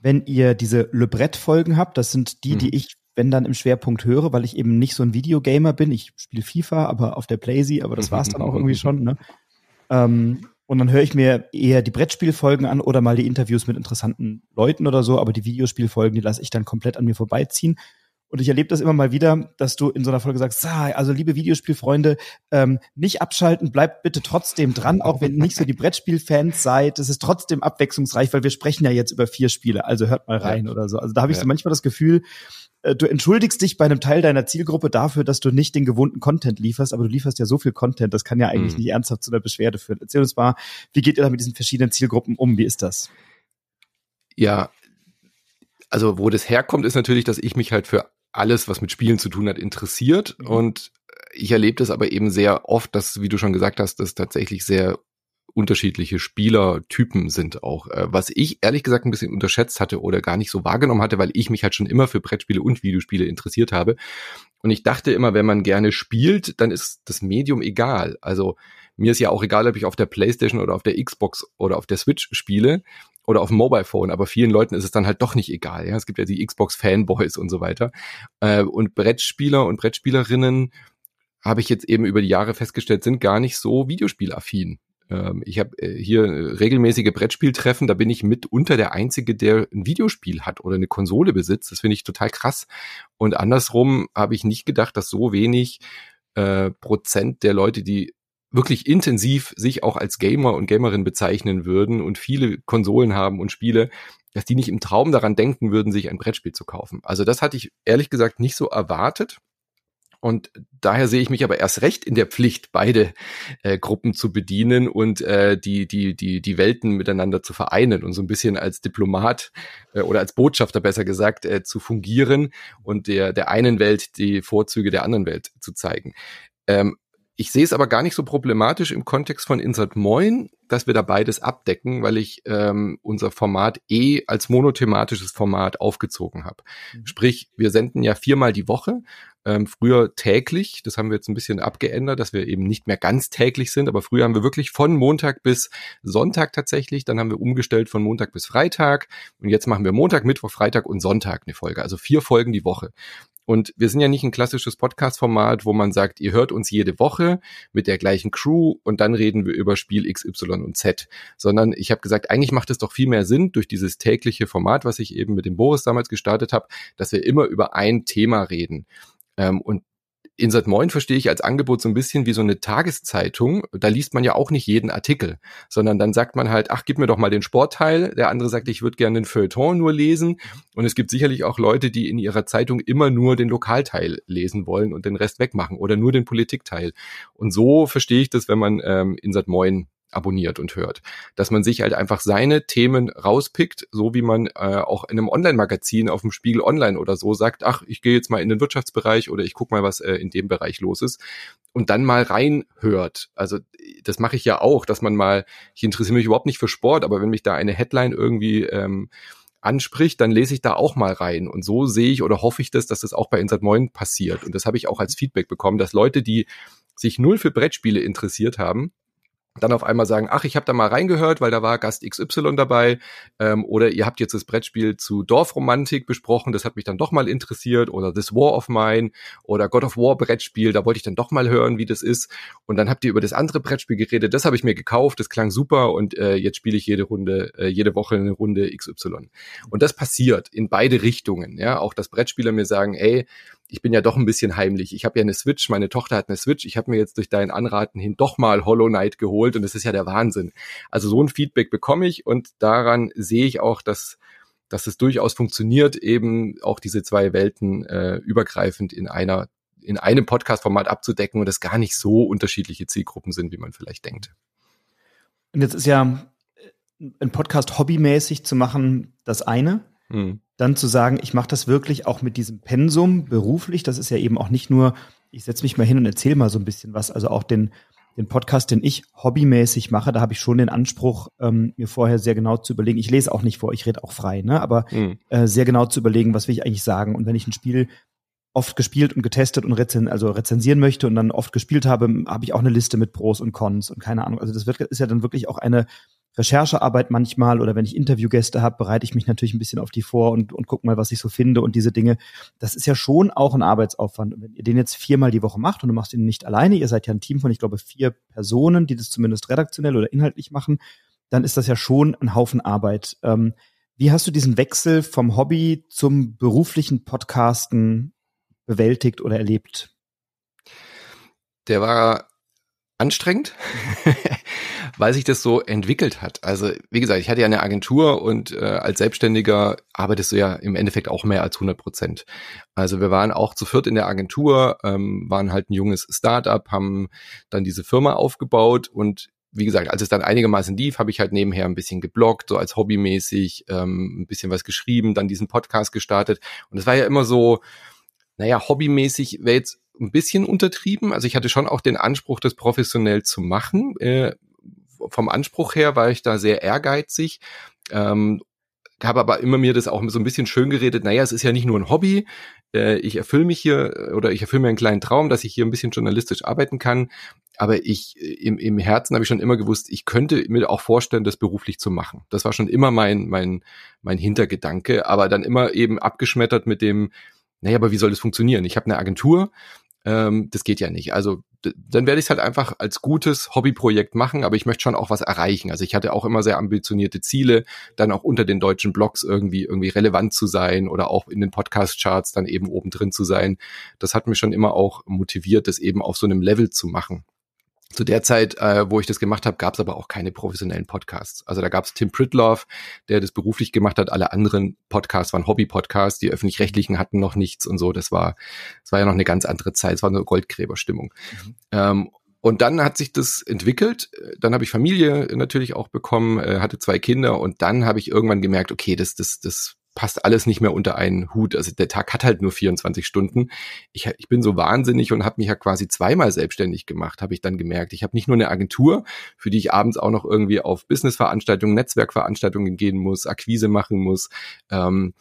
wenn ihr diese Le Brett-Folgen habt, das sind die, mhm. die ich wenn dann im Schwerpunkt höre, weil ich eben nicht so ein Videogamer bin. Ich spiele FIFA, aber auf der Playsee, aber das war's dann auch irgendwie schon. Ne? Ähm, und dann höre ich mir eher die Brettspielfolgen an oder mal die Interviews mit interessanten Leuten oder so, aber die Videospielfolgen, die lasse ich dann komplett an mir vorbeiziehen. Und ich erlebe das immer mal wieder, dass du in so einer Folge sagst, ah, also liebe Videospielfreunde, ähm, nicht abschalten, bleibt bitte trotzdem dran, auch wenn ihr nicht so die Brettspielfans seid. Es ist trotzdem abwechslungsreich, weil wir sprechen ja jetzt über vier Spiele, also hört mal rein ja. oder so. Also da habe ich ja. so manchmal das Gefühl, äh, du entschuldigst dich bei einem Teil deiner Zielgruppe dafür, dass du nicht den gewohnten Content lieferst, aber du lieferst ja so viel Content, das kann ja eigentlich mhm. nicht ernsthaft zu einer Beschwerde führen. Erzähl uns mal, wie geht ihr da mit diesen verschiedenen Zielgruppen um? Wie ist das? Ja, also wo das herkommt, ist natürlich, dass ich mich halt für alles, was mit Spielen zu tun hat, interessiert. Mhm. Und ich erlebe das aber eben sehr oft, dass, wie du schon gesagt hast, das tatsächlich sehr unterschiedliche Spielertypen sind auch. Äh, was ich ehrlich gesagt ein bisschen unterschätzt hatte oder gar nicht so wahrgenommen hatte, weil ich mich halt schon immer für Brettspiele und Videospiele interessiert habe. Und ich dachte immer, wenn man gerne spielt, dann ist das Medium egal. Also mir ist ja auch egal, ob ich auf der Playstation oder auf der Xbox oder auf der Switch spiele oder auf dem Mobile Phone, aber vielen Leuten ist es dann halt doch nicht egal. Ja, es gibt ja die Xbox Fanboys und so weiter. Äh, und Brettspieler und Brettspielerinnen habe ich jetzt eben über die Jahre festgestellt, sind gar nicht so Videospielaffin. Ähm, ich habe äh, hier regelmäßige Brettspieltreffen, da bin ich mitunter der Einzige, der ein Videospiel hat oder eine Konsole besitzt. Das finde ich total krass. Und andersrum habe ich nicht gedacht, dass so wenig äh, Prozent der Leute, die wirklich intensiv sich auch als Gamer und Gamerin bezeichnen würden und viele Konsolen haben und Spiele, dass die nicht im Traum daran denken würden, sich ein Brettspiel zu kaufen. Also das hatte ich ehrlich gesagt nicht so erwartet. Und daher sehe ich mich aber erst recht in der Pflicht, beide äh, Gruppen zu bedienen und äh, die, die, die, die Welten miteinander zu vereinen und so ein bisschen als Diplomat äh, oder als Botschafter besser gesagt äh, zu fungieren und der, der einen Welt die Vorzüge der anderen Welt zu zeigen. Ähm, ich sehe es aber gar nicht so problematisch im Kontext von Insert Moin, dass wir da beides abdecken, weil ich ähm, unser Format eh als monothematisches Format aufgezogen habe. Mhm. Sprich, wir senden ja viermal die Woche, ähm, früher täglich. Das haben wir jetzt ein bisschen abgeändert, dass wir eben nicht mehr ganz täglich sind, aber früher haben wir wirklich von Montag bis Sonntag tatsächlich. Dann haben wir umgestellt von Montag bis Freitag und jetzt machen wir Montag, Mittwoch, Freitag und Sonntag eine Folge. Also vier Folgen die Woche. Und wir sind ja nicht ein klassisches Podcast-Format, wo man sagt, ihr hört uns jede Woche mit der gleichen Crew und dann reden wir über Spiel XY und Z, sondern ich habe gesagt, eigentlich macht es doch viel mehr Sinn durch dieses tägliche Format, was ich eben mit dem Boris damals gestartet habe, dass wir immer über ein Thema reden. Ähm, und Insert Moin verstehe ich als Angebot so ein bisschen wie so eine Tageszeitung. Da liest man ja auch nicht jeden Artikel, sondern dann sagt man halt, ach, gib mir doch mal den Sportteil. Der andere sagt, ich würde gerne den Feuilleton nur lesen. Und es gibt sicherlich auch Leute, die in ihrer Zeitung immer nur den Lokalteil lesen wollen und den Rest wegmachen oder nur den Politikteil. Und so verstehe ich das, wenn man ähm, Insert Moin abonniert und hört. Dass man sich halt einfach seine Themen rauspickt, so wie man äh, auch in einem Online-Magazin auf dem Spiegel Online oder so sagt, ach, ich gehe jetzt mal in den Wirtschaftsbereich oder ich gucke mal, was äh, in dem Bereich los ist und dann mal reinhört. Also das mache ich ja auch, dass man mal, ich interessiere mich überhaupt nicht für Sport, aber wenn mich da eine Headline irgendwie ähm, anspricht, dann lese ich da auch mal rein. Und so sehe ich oder hoffe ich das, dass das auch bei Insert Moin passiert. Und das habe ich auch als Feedback bekommen, dass Leute, die sich null für Brettspiele interessiert haben, dann auf einmal sagen, ach, ich habe da mal reingehört, weil da war Gast XY dabei, ähm, oder ihr habt jetzt das Brettspiel zu Dorfromantik besprochen, das hat mich dann doch mal interessiert, oder This War of Mine oder God of War Brettspiel, da wollte ich dann doch mal hören, wie das ist. Und dann habt ihr über das andere Brettspiel geredet, das habe ich mir gekauft, das klang super und äh, jetzt spiele ich jede Runde, äh, jede Woche eine Runde XY. Und das passiert in beide Richtungen, ja, auch dass Brettspieler mir sagen, ey, ich bin ja doch ein bisschen heimlich. Ich habe ja eine Switch, meine Tochter hat eine Switch. Ich habe mir jetzt durch dein Anraten hin doch mal Hollow Knight geholt und das ist ja der Wahnsinn. Also so ein Feedback bekomme ich und daran sehe ich auch, dass dass es durchaus funktioniert, eben auch diese zwei Welten äh, übergreifend in einer in einem Podcast-Format abzudecken und es gar nicht so unterschiedliche Zielgruppen sind, wie man vielleicht denkt. Und jetzt ist ja ein Podcast hobbymäßig zu machen das eine. Hm dann zu sagen, ich mache das wirklich auch mit diesem Pensum beruflich. Das ist ja eben auch nicht nur, ich setze mich mal hin und erzähle mal so ein bisschen was. Also auch den, den Podcast, den ich hobbymäßig mache, da habe ich schon den Anspruch, ähm, mir vorher sehr genau zu überlegen. Ich lese auch nicht vor, ich rede auch frei, ne? aber mhm. äh, sehr genau zu überlegen, was will ich eigentlich sagen. Und wenn ich ein Spiel oft gespielt und getestet und rezen also rezensieren möchte und dann oft gespielt habe, habe ich auch eine Liste mit Pros und Cons und keine Ahnung. Also das wird, ist ja dann wirklich auch eine Recherchearbeit manchmal oder wenn ich Interviewgäste habe, bereite ich mich natürlich ein bisschen auf die vor und, und gucke mal, was ich so finde und diese Dinge. Das ist ja schon auch ein Arbeitsaufwand. Und wenn ihr den jetzt viermal die Woche macht und du machst ihn nicht alleine, ihr seid ja ein Team von, ich glaube, vier Personen, die das zumindest redaktionell oder inhaltlich machen, dann ist das ja schon ein Haufen Arbeit. Ähm, wie hast du diesen Wechsel vom Hobby zum beruflichen Podcasten bewältigt oder erlebt? Der war anstrengend. weil sich das so entwickelt hat. Also wie gesagt, ich hatte ja eine Agentur und äh, als Selbstständiger arbeitest du ja im Endeffekt auch mehr als 100 Prozent. Also wir waren auch zu viert in der Agentur, ähm, waren halt ein junges Startup, haben dann diese Firma aufgebaut und wie gesagt, als es dann einigermaßen lief, habe ich halt nebenher ein bisschen gebloggt, so als hobbymäßig, ähm, ein bisschen was geschrieben, dann diesen Podcast gestartet. Und es war ja immer so, naja, hobbymäßig wäre jetzt ein bisschen untertrieben. Also ich hatte schon auch den Anspruch, das professionell zu machen. Äh, vom Anspruch her war ich da sehr ehrgeizig. Ähm, habe aber immer mir das auch so ein bisschen schön geredet, naja, es ist ja nicht nur ein Hobby, äh, ich erfülle mich hier oder ich erfülle mir einen kleinen Traum, dass ich hier ein bisschen journalistisch arbeiten kann, aber ich äh, im, im Herzen habe ich schon immer gewusst, ich könnte mir auch vorstellen, das beruflich zu machen. Das war schon immer mein mein mein Hintergedanke, aber dann immer eben abgeschmettert mit dem naja, aber wie soll das funktionieren? Ich habe eine Agentur, ähm, das geht ja nicht. Also dann werde ich es halt einfach als gutes Hobbyprojekt machen, aber ich möchte schon auch was erreichen. Also ich hatte auch immer sehr ambitionierte Ziele, dann auch unter den deutschen Blogs irgendwie irgendwie relevant zu sein oder auch in den Podcast-Charts dann eben oben drin zu sein. Das hat mich schon immer auch motiviert, das eben auf so einem Level zu machen. Zu der Zeit, äh, wo ich das gemacht habe, gab es aber auch keine professionellen Podcasts. Also da gab es Tim Pritloff, der das beruflich gemacht hat. Alle anderen Podcasts waren Hobby-Podcasts. Die öffentlich-rechtlichen hatten noch nichts und so. Das war, das war ja noch eine ganz andere Zeit. Es war eine Goldgräberstimmung. Mhm. Ähm, und dann hat sich das entwickelt. Dann habe ich Familie natürlich auch bekommen, äh, hatte zwei Kinder und dann habe ich irgendwann gemerkt, okay, das, das, das passt alles nicht mehr unter einen Hut. Also der Tag hat halt nur 24 Stunden. Ich, ich bin so wahnsinnig und habe mich ja quasi zweimal selbstständig gemacht, habe ich dann gemerkt. Ich habe nicht nur eine Agentur, für die ich abends auch noch irgendwie auf Businessveranstaltungen, Netzwerkveranstaltungen gehen muss, Akquise machen muss, ähm,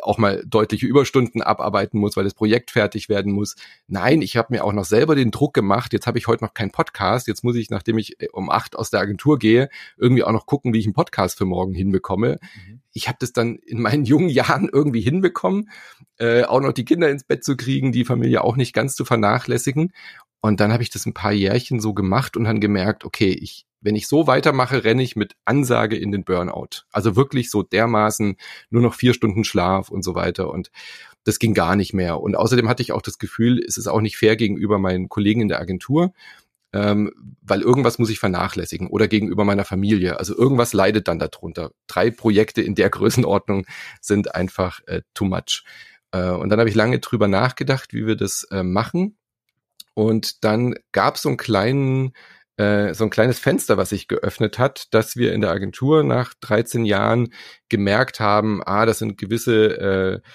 auch mal deutliche Überstunden abarbeiten muss, weil das Projekt fertig werden muss. Nein, ich habe mir auch noch selber den Druck gemacht. Jetzt habe ich heute noch keinen Podcast. Jetzt muss ich, nachdem ich äh, um acht aus der Agentur gehe, irgendwie auch noch gucken, wie ich einen Podcast für morgen hinbekomme. Mhm. Ich habe das dann in meinen jungen Jahren irgendwie hinbekommen, äh, auch noch die Kinder ins Bett zu kriegen, die Familie auch nicht ganz zu vernachlässigen. Und dann habe ich das ein paar Jährchen so gemacht und dann gemerkt, okay, ich wenn ich so weitermache, renne ich mit Ansage in den Burnout. Also wirklich so dermaßen nur noch vier Stunden Schlaf und so weiter. Und das ging gar nicht mehr. Und außerdem hatte ich auch das Gefühl, es ist auch nicht fair gegenüber meinen Kollegen in der Agentur, ähm, weil irgendwas muss ich vernachlässigen oder gegenüber meiner Familie. Also irgendwas leidet dann darunter. Drei Projekte in der Größenordnung sind einfach äh, too much. Äh, und dann habe ich lange drüber nachgedacht, wie wir das äh, machen. Und dann gab es so einen kleinen äh, so ein kleines Fenster, was sich geöffnet hat, dass wir in der Agentur nach 13 Jahren gemerkt haben, ah, das sind gewisse äh,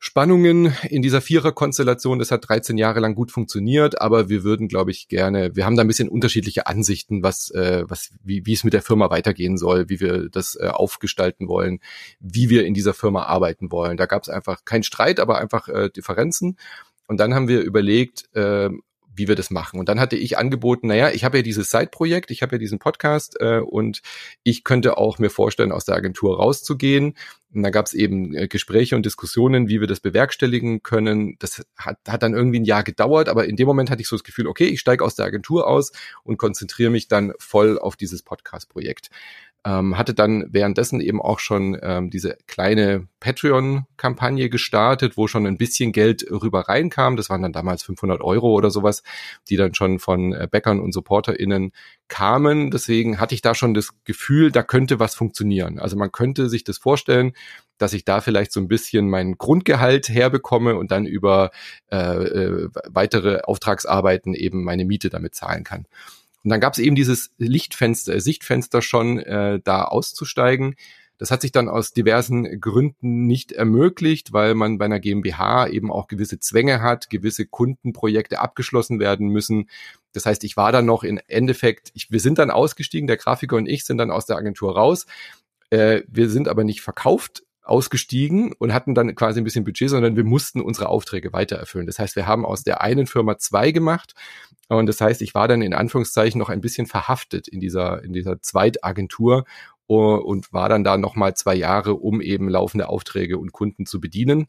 Spannungen in dieser Viererkonstellation. Das hat 13 Jahre lang gut funktioniert, aber wir würden, glaube ich, gerne, wir haben da ein bisschen unterschiedliche Ansichten, was, äh, was, wie, wie es mit der Firma weitergehen soll, wie wir das äh, aufgestalten wollen, wie wir in dieser Firma arbeiten wollen. Da gab es einfach keinen Streit, aber einfach äh, Differenzen. Und dann haben wir überlegt, äh, wie wir das machen. Und dann hatte ich angeboten, naja, ich habe ja dieses Side-Projekt, ich habe ja diesen Podcast äh, und ich könnte auch mir vorstellen, aus der Agentur rauszugehen. Und da gab es eben äh, Gespräche und Diskussionen, wie wir das bewerkstelligen können. Das hat, hat dann irgendwie ein Jahr gedauert, aber in dem Moment hatte ich so das Gefühl, okay, ich steige aus der Agentur aus und konzentriere mich dann voll auf dieses Podcast-Projekt. Ähm, hatte dann währenddessen eben auch schon ähm, diese kleine Patreon-Kampagne gestartet, wo schon ein bisschen Geld rüber reinkam. Das waren dann damals 500 Euro oder sowas, die dann schon von äh, Bäckern und SupporterInnen kamen. Deswegen hatte ich da schon das Gefühl, da könnte was funktionieren. Also man könnte sich das vorstellen, dass ich da vielleicht so ein bisschen mein Grundgehalt herbekomme und dann über äh, äh, weitere Auftragsarbeiten eben meine Miete damit zahlen kann. Und dann gab es eben dieses Lichtfenster, äh, Sichtfenster schon, äh, da auszusteigen. Das hat sich dann aus diversen Gründen nicht ermöglicht, weil man bei einer GmbH eben auch gewisse Zwänge hat, gewisse Kundenprojekte abgeschlossen werden müssen. Das heißt, ich war dann noch in Endeffekt, ich, wir sind dann ausgestiegen, der Grafiker und ich sind dann aus der Agentur raus. Äh, wir sind aber nicht verkauft ausgestiegen und hatten dann quasi ein bisschen Budget, sondern wir mussten unsere Aufträge weiter. Das heißt, wir haben aus der einen Firma zwei gemacht und das heißt, ich war dann in Anführungszeichen noch ein bisschen verhaftet in dieser in dieser Zweitagentur und war dann da noch zwei Jahre, um eben laufende Aufträge und Kunden zu bedienen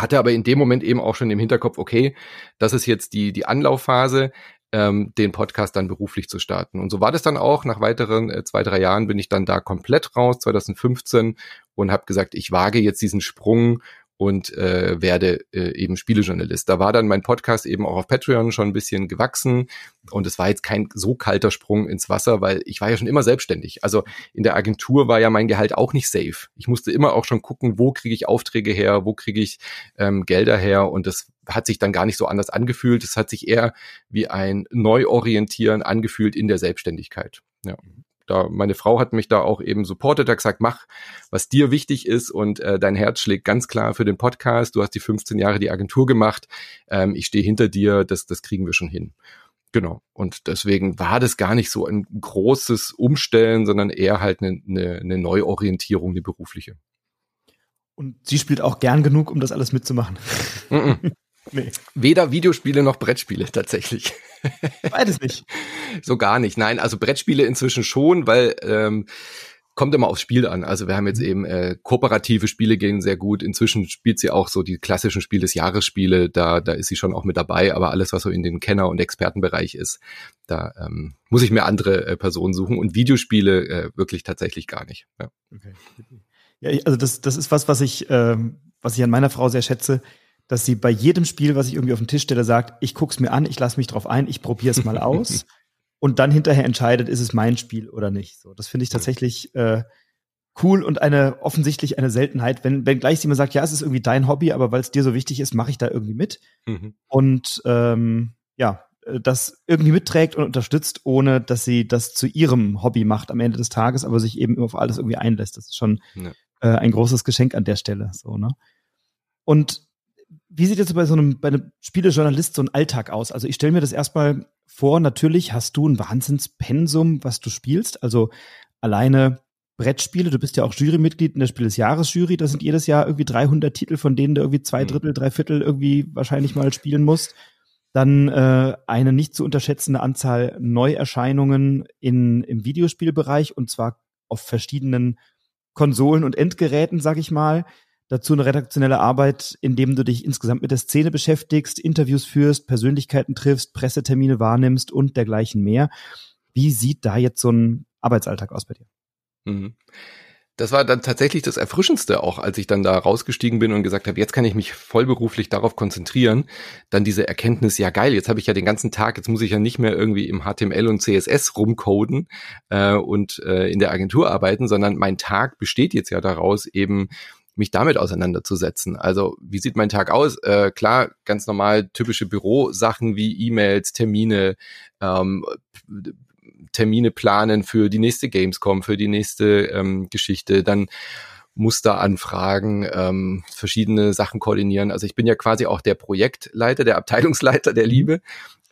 hatte aber in dem Moment eben auch schon im Hinterkopf, okay, das ist jetzt die, die Anlaufphase ähm, den Podcast dann beruflich zu starten. Und so war das dann auch. Nach weiteren äh, zwei, drei Jahren bin ich dann da komplett raus, 2015, und habe gesagt, ich wage jetzt diesen Sprung und äh, werde äh, eben Spielejournalist. Da war dann mein Podcast eben auch auf Patreon schon ein bisschen gewachsen und es war jetzt kein so kalter Sprung ins Wasser, weil ich war ja schon immer selbstständig. Also in der Agentur war ja mein Gehalt auch nicht safe. Ich musste immer auch schon gucken, wo kriege ich Aufträge her, wo kriege ich ähm, Gelder her und das hat sich dann gar nicht so anders angefühlt. Es hat sich eher wie ein Neuorientieren angefühlt in der Selbstständigkeit. Ja. Da, meine Frau hat mich da auch eben supportet, hat gesagt, mach, was dir wichtig ist und äh, dein Herz schlägt ganz klar für den Podcast. Du hast die 15 Jahre die Agentur gemacht. Ähm, ich stehe hinter dir, das, das kriegen wir schon hin. Genau. Und deswegen war das gar nicht so ein großes Umstellen, sondern eher halt eine, eine, eine Neuorientierung, die berufliche. Und sie spielt auch gern genug, um das alles mitzumachen. nee. Weder Videospiele noch Brettspiele tatsächlich. Beides nicht. so gar nicht. Nein, also Brettspiele inzwischen schon, weil ähm, kommt immer aufs Spiel an. Also wir haben jetzt mhm. eben äh, kooperative Spiele gehen sehr gut. Inzwischen spielt sie auch so die klassischen Spiel des Jahresspiele. Da da ist sie schon auch mit dabei. Aber alles was so in den Kenner- und Expertenbereich ist, da ähm, muss ich mir andere äh, Personen suchen und Videospiele äh, wirklich tatsächlich gar nicht. Ja. Okay. Ja, also das das ist was, was ich ähm, was ich an meiner Frau sehr schätze dass sie bei jedem Spiel, was ich irgendwie auf den Tisch stelle, sagt, ich guck's mir an, ich lasse mich drauf ein, ich probiere es mal aus und dann hinterher entscheidet, ist es mein Spiel oder nicht. So, das finde ich tatsächlich äh, cool und eine offensichtlich eine Seltenheit, wenn, wenn gleich jemand sagt, ja, es ist irgendwie dein Hobby, aber weil es dir so wichtig ist, mache ich da irgendwie mit. Mhm. Und ähm, ja, äh, das irgendwie mitträgt und unterstützt, ohne dass sie das zu ihrem Hobby macht am Ende des Tages, aber sich eben auf alles irgendwie einlässt. Das ist schon ja. äh, ein großes Geschenk an der Stelle. So, ne? Und wie sieht jetzt bei so einem, bei einem Spielejournalist so ein Alltag aus? Also ich stelle mir das erstmal vor, natürlich hast du ein Wahnsinnspensum, was du spielst. Also alleine Brettspiele, du bist ja auch Jurymitglied in der Spiel des Jahres Jury, da sind jedes Jahr irgendwie 300 Titel, von denen du irgendwie zwei mhm. Drittel, drei Viertel irgendwie wahrscheinlich mal spielen musst. Dann äh, eine nicht zu unterschätzende Anzahl Neuerscheinungen in, im Videospielbereich und zwar auf verschiedenen Konsolen und Endgeräten, sag ich mal. Dazu eine redaktionelle Arbeit, indem du dich insgesamt mit der Szene beschäftigst, Interviews führst, Persönlichkeiten triffst, Pressetermine wahrnimmst und dergleichen mehr. Wie sieht da jetzt so ein Arbeitsalltag aus bei dir? Mhm. Das war dann tatsächlich das Erfrischendste auch, als ich dann da rausgestiegen bin und gesagt habe, jetzt kann ich mich vollberuflich darauf konzentrieren. Dann diese Erkenntnis, ja geil, jetzt habe ich ja den ganzen Tag, jetzt muss ich ja nicht mehr irgendwie im HTML und CSS rumcoden äh, und äh, in der Agentur arbeiten, sondern mein Tag besteht jetzt ja daraus, eben mich damit auseinanderzusetzen. Also wie sieht mein Tag aus? Äh, klar, ganz normal typische Bürosachen wie E-Mails, Termine, ähm, Termine planen für die nächste Gamescom, für die nächste ähm, Geschichte, dann Musteranfragen, ähm, verschiedene Sachen koordinieren. Also ich bin ja quasi auch der Projektleiter, der Abteilungsleiter der Liebe.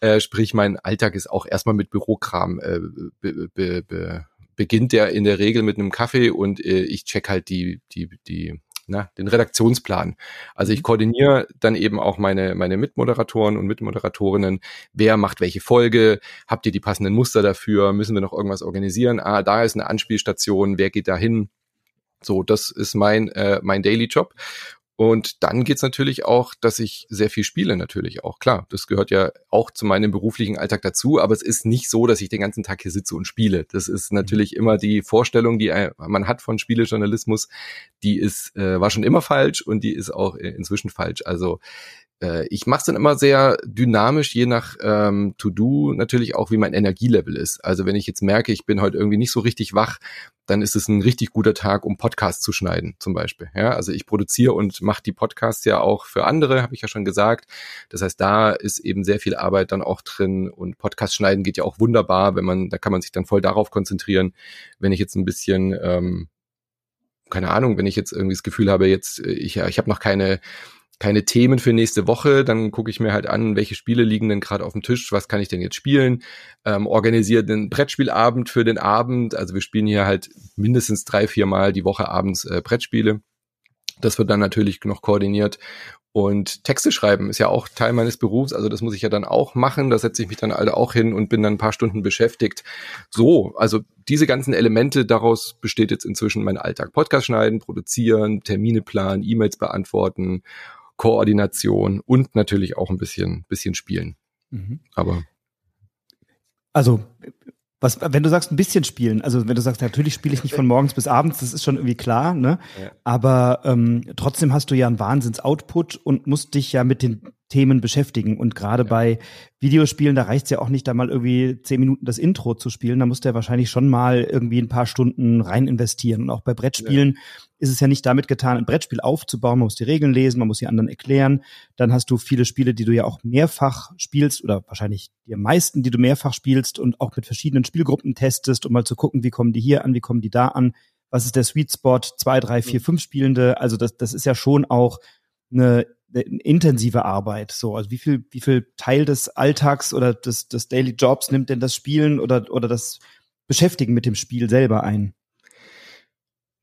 Äh, sprich, mein Alltag ist auch erstmal mit Bürokram äh, be, be, be, beginnt der in der Regel mit einem Kaffee und äh, ich check halt die, die, die na, den Redaktionsplan. Also ich mhm. koordiniere dann eben auch meine, meine Mitmoderatoren und Mitmoderatorinnen. Wer macht welche Folge? Habt ihr die passenden Muster dafür? Müssen wir noch irgendwas organisieren? Ah, da ist eine Anspielstation. Wer geht da hin? So, das ist mein, äh, mein Daily Job. Und dann geht's natürlich auch, dass ich sehr viel spiele, natürlich auch. Klar, das gehört ja auch zu meinem beruflichen Alltag dazu, aber es ist nicht so, dass ich den ganzen Tag hier sitze und spiele. Das ist mhm. natürlich immer die Vorstellung, die man hat von Spielejournalismus, die ist, äh, war schon immer falsch und die ist auch äh, inzwischen falsch. Also äh, ich mache es dann immer sehr dynamisch, je nach ähm, To-Do natürlich auch, wie mein Energielevel ist. Also wenn ich jetzt merke, ich bin heute irgendwie nicht so richtig wach, dann ist es ein richtig guter Tag, um Podcasts zu schneiden, zum Beispiel. Ja, also ich produziere und mache die Podcasts ja auch für andere, habe ich ja schon gesagt. Das heißt, da ist eben sehr viel Arbeit dann auch drin und Podcast schneiden geht ja auch wunderbar, wenn man, da kann man sich dann voll darauf konzentrieren. Wenn ich jetzt ein bisschen ähm, keine Ahnung, wenn ich jetzt irgendwie das Gefühl habe, jetzt äh, ich ich habe noch keine keine Themen für nächste Woche, dann gucke ich mir halt an, welche Spiele liegen denn gerade auf dem Tisch, was kann ich denn jetzt spielen, ähm, organisiere den Brettspielabend für den Abend, also wir spielen hier halt mindestens drei, vier Mal die Woche abends äh, Brettspiele. Das wird dann natürlich noch koordiniert und Texte schreiben ist ja auch Teil meines Berufs, also das muss ich ja dann auch machen. Da setze ich mich dann alle auch hin und bin dann ein paar Stunden beschäftigt. So, also diese ganzen Elemente, daraus besteht jetzt inzwischen mein Alltag. Podcast schneiden, produzieren, Termine planen, E-Mails beantworten Koordination und natürlich auch ein bisschen, bisschen spielen. Mhm. Aber. Also, was, wenn du sagst, ein bisschen spielen, also wenn du sagst, natürlich spiele ich nicht von morgens bis abends, das ist schon irgendwie klar, ne? Ja. Aber ähm, trotzdem hast du ja einen Wahnsinns-Output und musst dich ja mit den Themen beschäftigen. Und gerade ja. bei Videospielen, da reicht es ja auch nicht, da mal irgendwie zehn Minuten das Intro zu spielen. Da muss der wahrscheinlich schon mal irgendwie ein paar Stunden rein investieren. Und auch bei Brettspielen ja. ist es ja nicht damit getan, ein Brettspiel aufzubauen. Man muss die Regeln lesen, man muss die anderen erklären. Dann hast du viele Spiele, die du ja auch mehrfach spielst oder wahrscheinlich die meisten, die du mehrfach spielst und auch mit verschiedenen Spielgruppen testest, um mal zu gucken, wie kommen die hier an, wie kommen die da an. Was ist der Sweet Spot? Zwei, drei, vier, fünf Spielende. Also das, das ist ja schon auch eine intensive Arbeit. So, also wie viel, wie viel Teil des Alltags oder des, des Daily Jobs nimmt denn das Spielen oder, oder das Beschäftigen mit dem Spiel selber ein?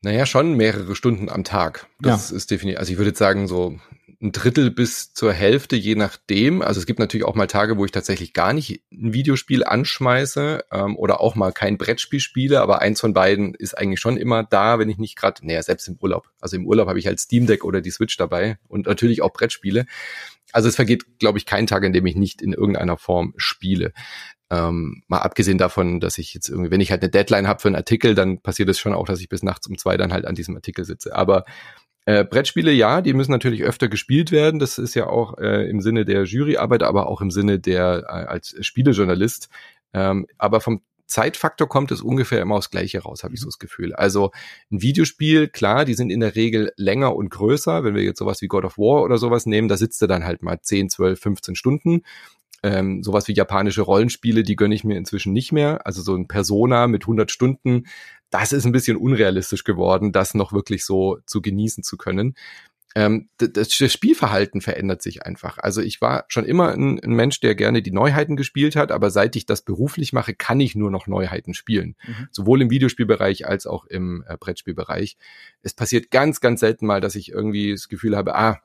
Naja, schon mehrere Stunden am Tag. Das ja. ist definitiv, also ich würde sagen, so ein Drittel bis zur Hälfte, je nachdem. Also es gibt natürlich auch mal Tage, wo ich tatsächlich gar nicht ein Videospiel anschmeiße ähm, oder auch mal kein Brettspiel spiele, aber eins von beiden ist eigentlich schon immer da, wenn ich nicht gerade, naja, selbst im Urlaub. Also im Urlaub habe ich halt Steam Deck oder die Switch dabei und natürlich auch Brettspiele. Also es vergeht, glaube ich, kein Tag, in dem ich nicht in irgendeiner Form spiele. Ähm, mal abgesehen davon, dass ich jetzt irgendwie, wenn ich halt eine Deadline habe für einen Artikel, dann passiert es schon auch, dass ich bis nachts um zwei dann halt an diesem Artikel sitze. Aber äh, Brettspiele, ja, die müssen natürlich öfter gespielt werden. Das ist ja auch äh, im Sinne der Juryarbeit, aber auch im Sinne der äh, als Spielejournalist. Ähm, aber vom Zeitfaktor kommt es ungefähr immer aufs Gleiche raus, habe ich so das Gefühl. Also ein Videospiel, klar, die sind in der Regel länger und größer. Wenn wir jetzt sowas wie God of War oder sowas nehmen, da sitzt er dann halt mal 10, 12, 15 Stunden. Ähm, sowas wie japanische Rollenspiele, die gönne ich mir inzwischen nicht mehr. Also so ein Persona mit 100 Stunden, das ist ein bisschen unrealistisch geworden, das noch wirklich so zu genießen zu können. Ähm, das, Spielverhalten verändert sich einfach. Also ich war schon immer ein, ein, Mensch, der gerne die Neuheiten gespielt hat, aber seit ich das beruflich mache, kann ich nur noch Neuheiten spielen. Mhm. Sowohl im Videospielbereich als auch im äh, Brettspielbereich. Es passiert ganz, ganz selten mal, dass ich irgendwie das Gefühl habe, ah,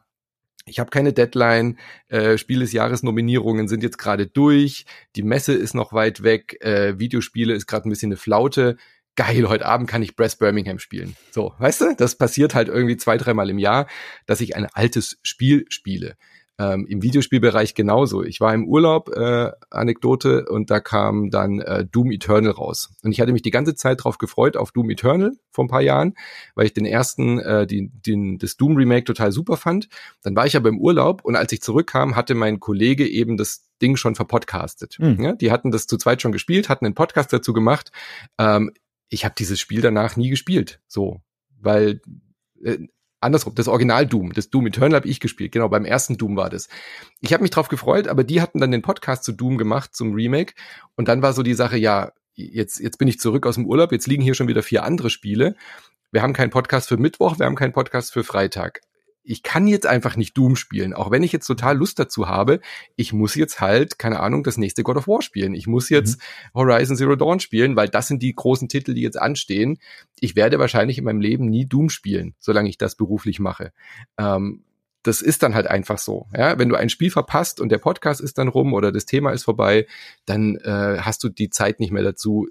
ich habe keine Deadline, äh, Spiel des Jahres Nominierungen sind jetzt gerade durch, die Messe ist noch weit weg, äh, Videospiele ist gerade ein bisschen eine Flaute geil, heute Abend kann ich Brass Birmingham spielen. So, weißt du, das passiert halt irgendwie zwei, dreimal im Jahr, dass ich ein altes Spiel spiele. Ähm, Im Videospielbereich genauso. Ich war im Urlaub, äh, Anekdote, und da kam dann äh, Doom Eternal raus. Und ich hatte mich die ganze Zeit drauf gefreut auf Doom Eternal vor ein paar Jahren, weil ich den ersten, äh, die, den, das Doom Remake total super fand. Dann war ich aber im Urlaub und als ich zurückkam, hatte mein Kollege eben das Ding schon verpodcastet. Mhm. Ja, die hatten das zu zweit schon gespielt, hatten einen Podcast dazu gemacht. Ähm, ich habe dieses Spiel danach nie gespielt. So, weil äh, andersrum, das Original Doom, das Doom Eternal habe ich gespielt. Genau, beim ersten Doom war das. Ich habe mich drauf gefreut, aber die hatten dann den Podcast zu Doom gemacht, zum Remake. Und dann war so die Sache, ja, jetzt, jetzt bin ich zurück aus dem Urlaub, jetzt liegen hier schon wieder vier andere Spiele. Wir haben keinen Podcast für Mittwoch, wir haben keinen Podcast für Freitag ich kann jetzt einfach nicht Doom spielen, auch wenn ich jetzt total Lust dazu habe. Ich muss jetzt halt, keine Ahnung, das nächste God of War spielen. Ich muss jetzt mhm. Horizon Zero Dawn spielen, weil das sind die großen Titel, die jetzt anstehen. Ich werde wahrscheinlich in meinem Leben nie Doom spielen, solange ich das beruflich mache. Ähm, das ist dann halt einfach so. Ja? Wenn du ein Spiel verpasst und der Podcast ist dann rum oder das Thema ist vorbei, dann äh, hast du die Zeit nicht mehr dazu,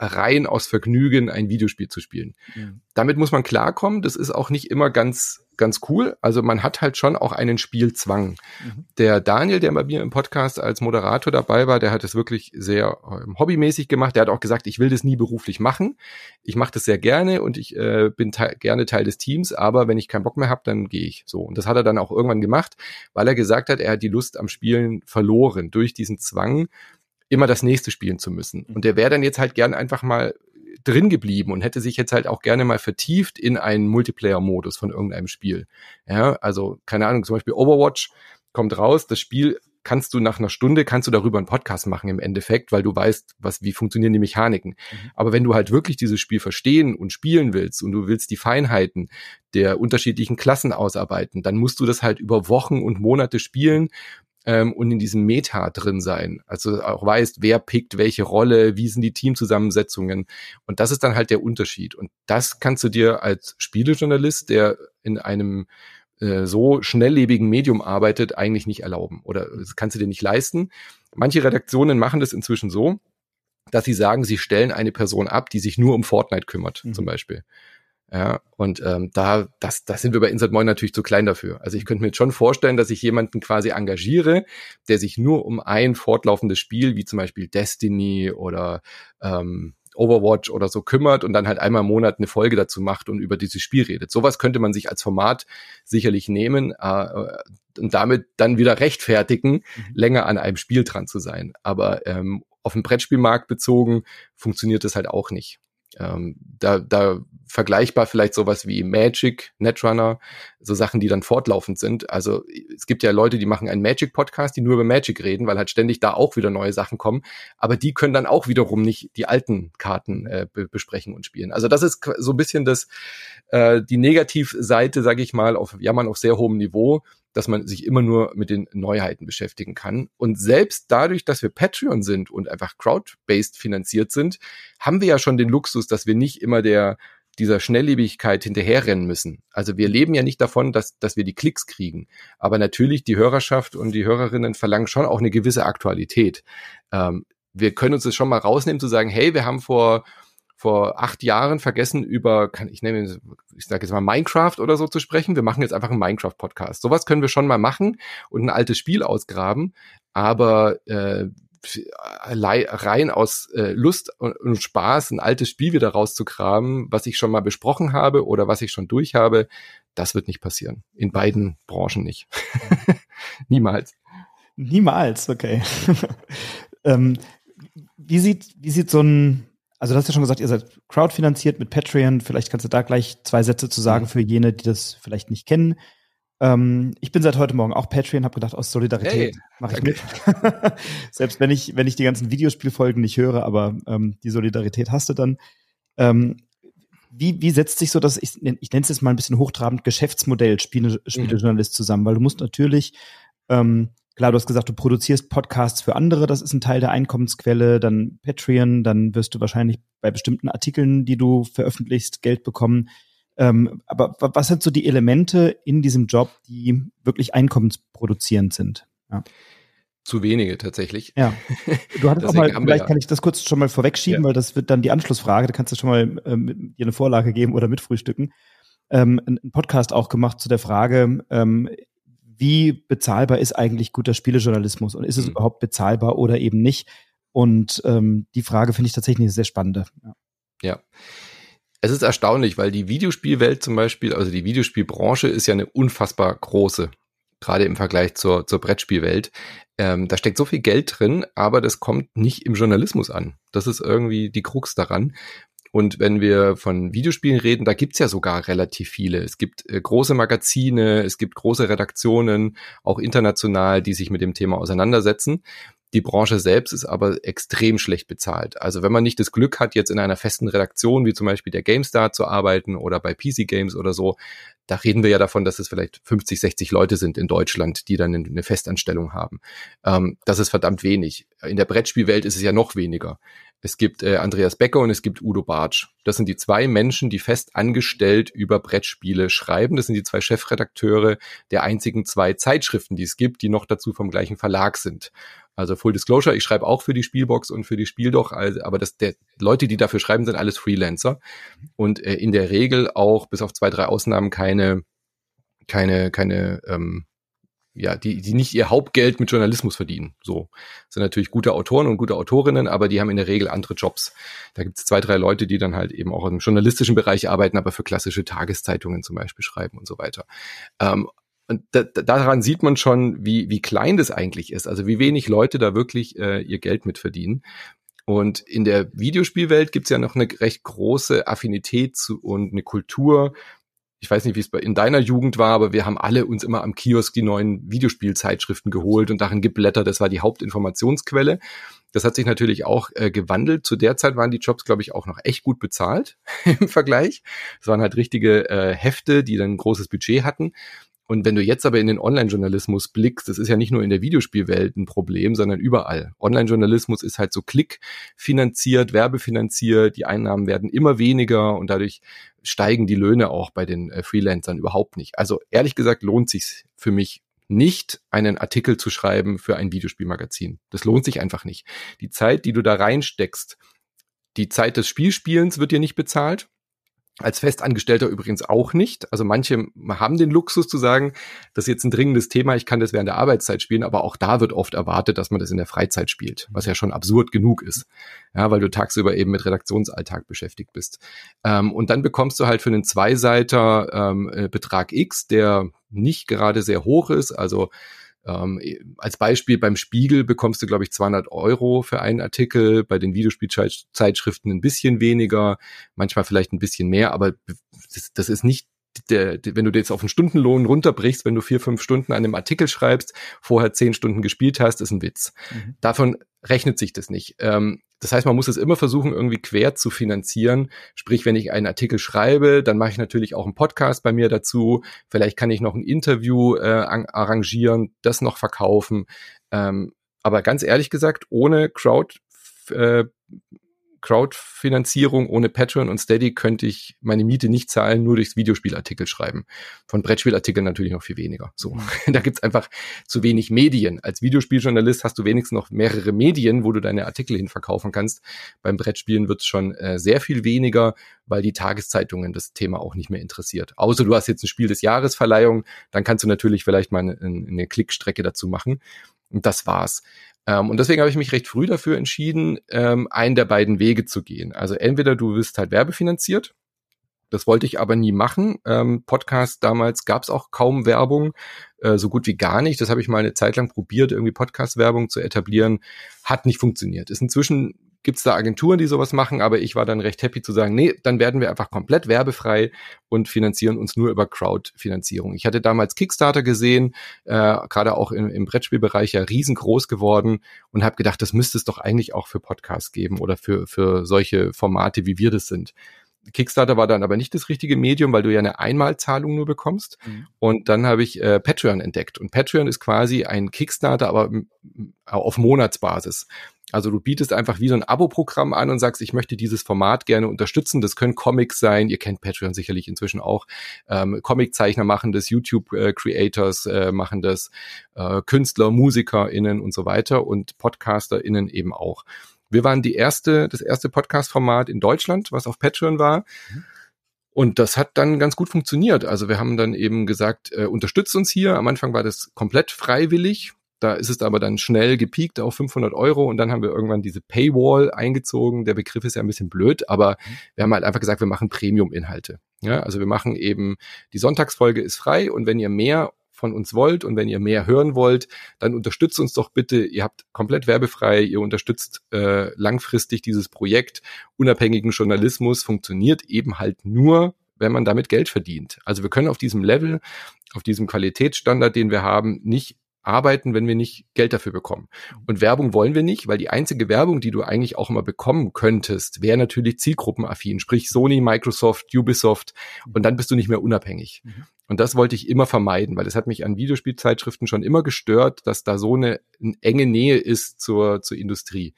rein aus Vergnügen ein Videospiel zu spielen. Mhm. Damit muss man klarkommen. Das ist auch nicht immer ganz ganz cool. Also man hat halt schon auch einen Spielzwang. Mhm. Der Daniel, der bei mir im Podcast als Moderator dabei war, der hat es wirklich sehr ähm, hobbymäßig gemacht. Der hat auch gesagt, ich will das nie beruflich machen. Ich mache das sehr gerne und ich äh, bin te gerne Teil des Teams, aber wenn ich keinen Bock mehr habe, dann gehe ich so. Und das hat er dann auch irgendwann gemacht, weil er gesagt hat, er hat die Lust am Spielen verloren durch diesen Zwang immer das nächste spielen zu müssen. Und der wäre dann jetzt halt gern einfach mal drin geblieben und hätte sich jetzt halt auch gerne mal vertieft in einen Multiplayer-Modus von irgendeinem Spiel. Ja, also keine Ahnung, zum Beispiel Overwatch kommt raus, das Spiel kannst du nach einer Stunde, kannst du darüber einen Podcast machen im Endeffekt, weil du weißt, was, wie funktionieren die Mechaniken. Mhm. Aber wenn du halt wirklich dieses Spiel verstehen und spielen willst und du willst die Feinheiten der unterschiedlichen Klassen ausarbeiten, dann musst du das halt über Wochen und Monate spielen ähm, und in diesem Meta drin sein. Also auch weißt, wer pickt welche Rolle, wie sind die Teamzusammensetzungen. Und das ist dann halt der Unterschied. Und das kannst du dir als Spielejournalist, der in einem äh, so schnelllebigen Medium arbeitet, eigentlich nicht erlauben. Oder das kannst du dir nicht leisten. Manche Redaktionen machen das inzwischen so, dass sie sagen, sie stellen eine Person ab, die sich nur um Fortnite kümmert, mhm. zum Beispiel. Ja, und ähm, da, das, das sind wir bei Insert Moin natürlich zu klein dafür. Also ich könnte mir jetzt schon vorstellen, dass ich jemanden quasi engagiere, der sich nur um ein fortlaufendes Spiel, wie zum Beispiel Destiny oder ähm, Overwatch oder so kümmert und dann halt einmal im Monat eine Folge dazu macht und über dieses Spiel redet. Sowas könnte man sich als Format sicherlich nehmen äh, und damit dann wieder rechtfertigen, mhm. länger an einem Spiel dran zu sein. Aber ähm, auf den Brettspielmarkt bezogen funktioniert das halt auch nicht. Ähm, da, da vergleichbar vielleicht sowas wie Magic, Netrunner, so Sachen, die dann fortlaufend sind. Also es gibt ja Leute, die machen einen Magic-Podcast, die nur über Magic reden, weil halt ständig da auch wieder neue Sachen kommen. Aber die können dann auch wiederum nicht die alten Karten äh, be besprechen und spielen. Also das ist so ein bisschen das äh, die Negativseite, sage ich mal, auf Jammern auf sehr hohem Niveau dass man sich immer nur mit den Neuheiten beschäftigen kann. Und selbst dadurch, dass wir Patreon sind und einfach crowd-based finanziert sind, haben wir ja schon den Luxus, dass wir nicht immer der dieser Schnelllebigkeit hinterherrennen müssen. Also wir leben ja nicht davon, dass, dass wir die Klicks kriegen. Aber natürlich, die Hörerschaft und die Hörerinnen verlangen schon auch eine gewisse Aktualität. Ähm, wir können uns das schon mal rausnehmen, zu sagen, hey, wir haben vor vor acht Jahren vergessen, über, kann ich nenne, ich sage jetzt mal Minecraft oder so zu sprechen. Wir machen jetzt einfach einen Minecraft-Podcast. Sowas können wir schon mal machen und ein altes Spiel ausgraben, aber äh, rein aus äh, Lust und, Spaß ein altes Spiel wieder rauszugraben, was ich schon mal besprochen habe oder was ich schon durch habe, das wird nicht passieren. In beiden Branchen nicht. Niemals. Niemals, okay. ähm, wie sieht, wie sieht so ein also du hast ja schon gesagt, ihr seid crowdfinanziert mit Patreon. Vielleicht kannst du da gleich zwei Sätze zu sagen mhm. für jene, die das vielleicht nicht kennen. Ähm, ich bin seit heute Morgen auch Patreon, habe gedacht, aus Solidarität hey, mache ich mit. Selbst wenn ich, wenn ich die ganzen Videospielfolgen nicht höre, aber ähm, die Solidarität hast du dann. Ähm, wie, wie setzt sich so das, ich, ich nenne es jetzt mal ein bisschen hochtrabend, Geschäftsmodell Spiele, Spielejournalist mhm. zusammen? Weil du musst natürlich ähm, Klar, du hast gesagt, du produzierst Podcasts für andere, das ist ein Teil der Einkommensquelle, dann Patreon, dann wirst du wahrscheinlich bei bestimmten Artikeln, die du veröffentlichst, Geld bekommen. Ähm, aber was sind so die Elemente in diesem Job, die wirklich einkommensproduzierend sind? Ja. Zu wenige tatsächlich. Ja. Du hattest auch mal, vielleicht ja. kann ich das kurz schon mal vorwegschieben, ja. weil das wird dann die Anschlussfrage. Da kannst du schon mal ähm, dir eine Vorlage geben oder mitfrühstücken. Ähm, einen Podcast auch gemacht zu der Frage, ähm, wie bezahlbar ist eigentlich guter Spielejournalismus und ist es mhm. überhaupt bezahlbar oder eben nicht? Und ähm, die Frage finde ich tatsächlich eine sehr spannende. Ja. ja. Es ist erstaunlich, weil die Videospielwelt zum Beispiel, also die Videospielbranche ist ja eine unfassbar große, gerade im Vergleich zur, zur Brettspielwelt. Ähm, da steckt so viel Geld drin, aber das kommt nicht im Journalismus an. Das ist irgendwie die Krux daran. Und wenn wir von Videospielen reden, da gibt's ja sogar relativ viele. Es gibt äh, große Magazine, es gibt große Redaktionen, auch international, die sich mit dem Thema auseinandersetzen. Die Branche selbst ist aber extrem schlecht bezahlt. Also wenn man nicht das Glück hat, jetzt in einer festen Redaktion wie zum Beispiel der GameStar zu arbeiten oder bei PC Games oder so, da reden wir ja davon, dass es vielleicht 50, 60 Leute sind in Deutschland, die dann eine Festanstellung haben. Ähm, das ist verdammt wenig. In der Brettspielwelt ist es ja noch weniger. Es gibt äh, Andreas Becker und es gibt Udo Bartsch. Das sind die zwei Menschen, die fest angestellt über Brettspiele schreiben. Das sind die zwei Chefredakteure der einzigen zwei Zeitschriften, die es gibt, die noch dazu vom gleichen Verlag sind. Also Full Disclosure, ich schreibe auch für die Spielbox und für die Spieldoch, also, aber das, der Leute, die dafür schreiben, sind alles Freelancer und äh, in der Regel auch bis auf zwei, drei Ausnahmen keine keine keine ähm, ja, die, die nicht ihr Hauptgeld mit Journalismus verdienen. So. Das sind natürlich gute Autoren und gute Autorinnen, aber die haben in der Regel andere Jobs. Da gibt es zwei, drei Leute, die dann halt eben auch im journalistischen Bereich arbeiten, aber für klassische Tageszeitungen zum Beispiel schreiben und so weiter. Ähm, und da, daran sieht man schon, wie, wie klein das eigentlich ist, also wie wenig Leute da wirklich äh, ihr Geld mit verdienen. Und in der Videospielwelt gibt es ja noch eine recht große Affinität zu und eine Kultur ich weiß nicht, wie es in deiner Jugend war, aber wir haben alle uns immer am Kiosk die neuen Videospielzeitschriften geholt und darin geblättert. Das war die Hauptinformationsquelle. Das hat sich natürlich auch äh, gewandelt. Zu der Zeit waren die Jobs, glaube ich, auch noch echt gut bezahlt im Vergleich. Es waren halt richtige äh, Hefte, die dann ein großes Budget hatten. Und wenn du jetzt aber in den Online-Journalismus blickst, das ist ja nicht nur in der Videospielwelt ein Problem, sondern überall. Online-Journalismus ist halt so klickfinanziert, werbefinanziert, die Einnahmen werden immer weniger und dadurch steigen die Löhne auch bei den äh, Freelancern überhaupt nicht. Also ehrlich gesagt lohnt sich für mich nicht, einen Artikel zu schreiben für ein Videospielmagazin. Das lohnt sich einfach nicht. Die Zeit, die du da reinsteckst, die Zeit des Spielspielens wird dir nicht bezahlt Als Festangestellter übrigens auch nicht. Also manche haben den Luxus zu sagen, das ist jetzt ein dringendes Thema, ich kann das während der Arbeitszeit spielen, aber auch da wird oft erwartet, dass man das in der Freizeit spielt, was ja schon absurd genug ist. Ja, weil du tagsüber eben mit Redaktionsalltag beschäftigt bist. Ähm, und dann bekommst du halt für einen Zweiseiter ähm, äh, Betrag X, der nicht gerade sehr hoch ist. Also ähm, als Beispiel beim Spiegel bekommst du, glaube ich, 200 Euro für einen Artikel, bei den Videospielzeitschriften ein bisschen weniger, manchmal vielleicht ein bisschen mehr, aber das, das ist nicht der, der, wenn du jetzt auf einen Stundenlohn runterbrichst, wenn du vier, fünf Stunden an einem Artikel schreibst, vorher zehn Stunden gespielt hast, ist ein Witz. Mhm. Davon rechnet sich das nicht. Ähm, das heißt, man muss es immer versuchen, irgendwie quer zu finanzieren. Sprich, wenn ich einen Artikel schreibe, dann mache ich natürlich auch einen Podcast bei mir dazu. Vielleicht kann ich noch ein Interview äh, arrangieren, das noch verkaufen. Ähm, aber ganz ehrlich gesagt, ohne Crowd äh, Crowdfinanzierung ohne Patreon und Steady könnte ich meine Miete nicht zahlen, nur durchs Videospielartikel schreiben. Von Brettspielartikeln natürlich noch viel weniger. So, mhm. da gibt's einfach zu wenig Medien. Als Videospieljournalist hast du wenigstens noch mehrere Medien, wo du deine Artikel hin verkaufen kannst. Beim Brettspielen wird's schon äh, sehr viel weniger, weil die Tageszeitungen das Thema auch nicht mehr interessiert. Außer du hast jetzt ein Spiel des Jahresverleihung, dann kannst du natürlich vielleicht mal eine, eine Klickstrecke dazu machen. Und das war's. Ähm, und deswegen habe ich mich recht früh dafür entschieden, ähm, einen der beiden Wege zu gehen. Also entweder du wirst halt werbefinanziert. Das wollte ich aber nie machen. Ähm, Podcast damals gab es auch kaum Werbung, äh, so gut wie gar nicht. Das habe ich mal eine Zeit lang probiert, irgendwie Podcast-Werbung zu etablieren. Hat nicht funktioniert. Ist inzwischen gibt es da Agenturen, die sowas machen, aber ich war dann recht happy zu sagen, nee, dann werden wir einfach komplett werbefrei und finanzieren uns nur über Crowdfinanzierung. Ich hatte damals Kickstarter gesehen, äh, gerade auch im, im Brettspielbereich ja riesengroß geworden und habe gedacht, das müsste es doch eigentlich auch für Podcasts geben oder für, für solche Formate, wie wir das sind. Kickstarter war dann aber nicht das richtige Medium, weil du ja eine Einmalzahlung nur bekommst. Mhm. Und dann habe ich äh, Patreon entdeckt. Und Patreon ist quasi ein Kickstarter, aber auf Monatsbasis. Also du bietest einfach wie so ein Abo-Programm an und sagst, ich möchte dieses Format gerne unterstützen. Das können Comics sein. Ihr kennt Patreon sicherlich inzwischen auch. Ähm, Comiczeichner machen das, YouTube-Creators äh, machen das, äh, Künstler, MusikerInnen und so weiter und PodcasterInnen eben auch. Wir waren die erste, das erste Podcast-Format in Deutschland, was auf Patreon war. Mhm. Und das hat dann ganz gut funktioniert. Also wir haben dann eben gesagt, äh, unterstützt uns hier. Am Anfang war das komplett freiwillig. Da ist es aber dann schnell gepiekt auf 500 Euro und dann haben wir irgendwann diese Paywall eingezogen. Der Begriff ist ja ein bisschen blöd, aber mhm. wir haben halt einfach gesagt, wir machen Premium-Inhalte. Ja, also wir machen eben, die Sonntagsfolge ist frei und wenn ihr mehr von uns wollt und wenn ihr mehr hören wollt, dann unterstützt uns doch bitte. Ihr habt komplett werbefrei, ihr unterstützt äh, langfristig dieses Projekt. Unabhängigen Journalismus funktioniert eben halt nur, wenn man damit Geld verdient. Also wir können auf diesem Level, auf diesem Qualitätsstandard, den wir haben, nicht arbeiten, wenn wir nicht Geld dafür bekommen. Und Werbung wollen wir nicht, weil die einzige Werbung, die du eigentlich auch immer bekommen könntest, wäre natürlich zielgruppenaffin, sprich Sony, Microsoft, Ubisoft und dann bist du nicht mehr unabhängig. Mhm. Und das wollte ich immer vermeiden, weil es hat mich an Videospielzeitschriften schon immer gestört, dass da so eine, eine enge Nähe ist zur, zur Industrie.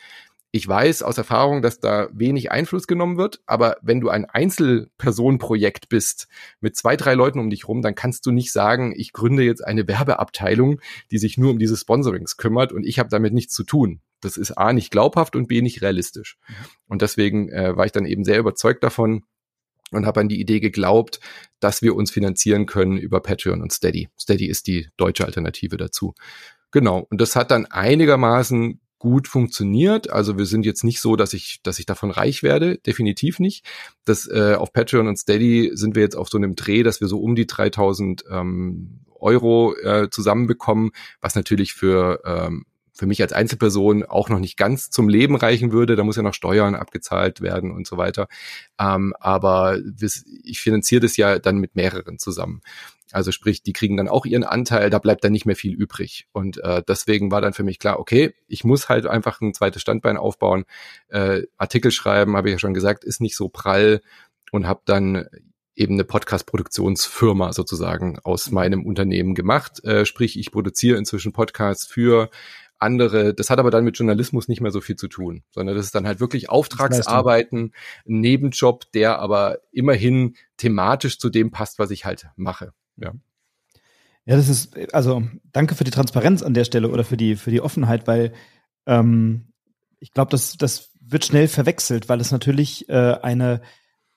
Ich weiß aus Erfahrung, dass da wenig Einfluss genommen wird, aber wenn du ein Einzelpersonenprojekt bist mit zwei, drei Leuten um dich rum, dann kannst du nicht sagen, ich gründe jetzt eine Werbeabteilung, die sich nur um diese Sponsorings kümmert und ich habe damit nichts zu tun. Das ist A nicht glaubhaft und B nicht realistisch. Mhm. Und deswegen äh, war ich dann eben sehr überzeugt davon, und habe an die Idee geglaubt, dass wir uns finanzieren können über Patreon und Steady. Steady ist die deutsche Alternative dazu. Genau. Und das hat dann einigermaßen gut funktioniert. Also wir sind jetzt nicht so, dass ich, dass ich davon reich werde, definitiv nicht. Das äh, auf Patreon und Steady sind wir jetzt auf so einem Dreh, dass wir so um die 3000 ähm, Euro äh, zusammenbekommen, was natürlich für ähm, für mich als Einzelperson auch noch nicht ganz zum Leben reichen würde. Da muss ja noch Steuern abgezahlt werden und so weiter. Ähm, aber ich finanziere das ja dann mit mehreren zusammen. Also sprich, die kriegen dann auch ihren Anteil, da bleibt dann nicht mehr viel übrig. Und äh, deswegen war dann für mich klar, okay, ich muss halt einfach ein zweites Standbein aufbauen. Äh, Artikel schreiben, habe ich ja schon gesagt, ist nicht so prall und habe dann eben eine Podcast-Produktionsfirma sozusagen aus meinem Unternehmen gemacht. Äh, sprich, ich produziere inzwischen Podcasts für andere. Das hat aber dann mit Journalismus nicht mehr so viel zu tun, sondern das ist dann halt wirklich Auftragsarbeiten, ein Nebenjob, der aber immerhin thematisch zu dem passt, was ich halt mache. Ja. Ja, das ist, also danke für die Transparenz an der Stelle oder für die, für die Offenheit, weil ähm, ich glaube, das, das wird schnell verwechselt, weil es natürlich äh, eine,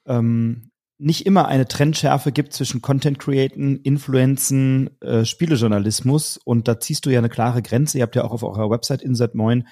ähm, nicht immer eine Trendschärfe gibt zwischen Content Createn, Influenzen, äh, Spielejournalismus. Und da ziehst du ja eine klare Grenze. Ihr habt ja auch auf eurer Website Insert Moin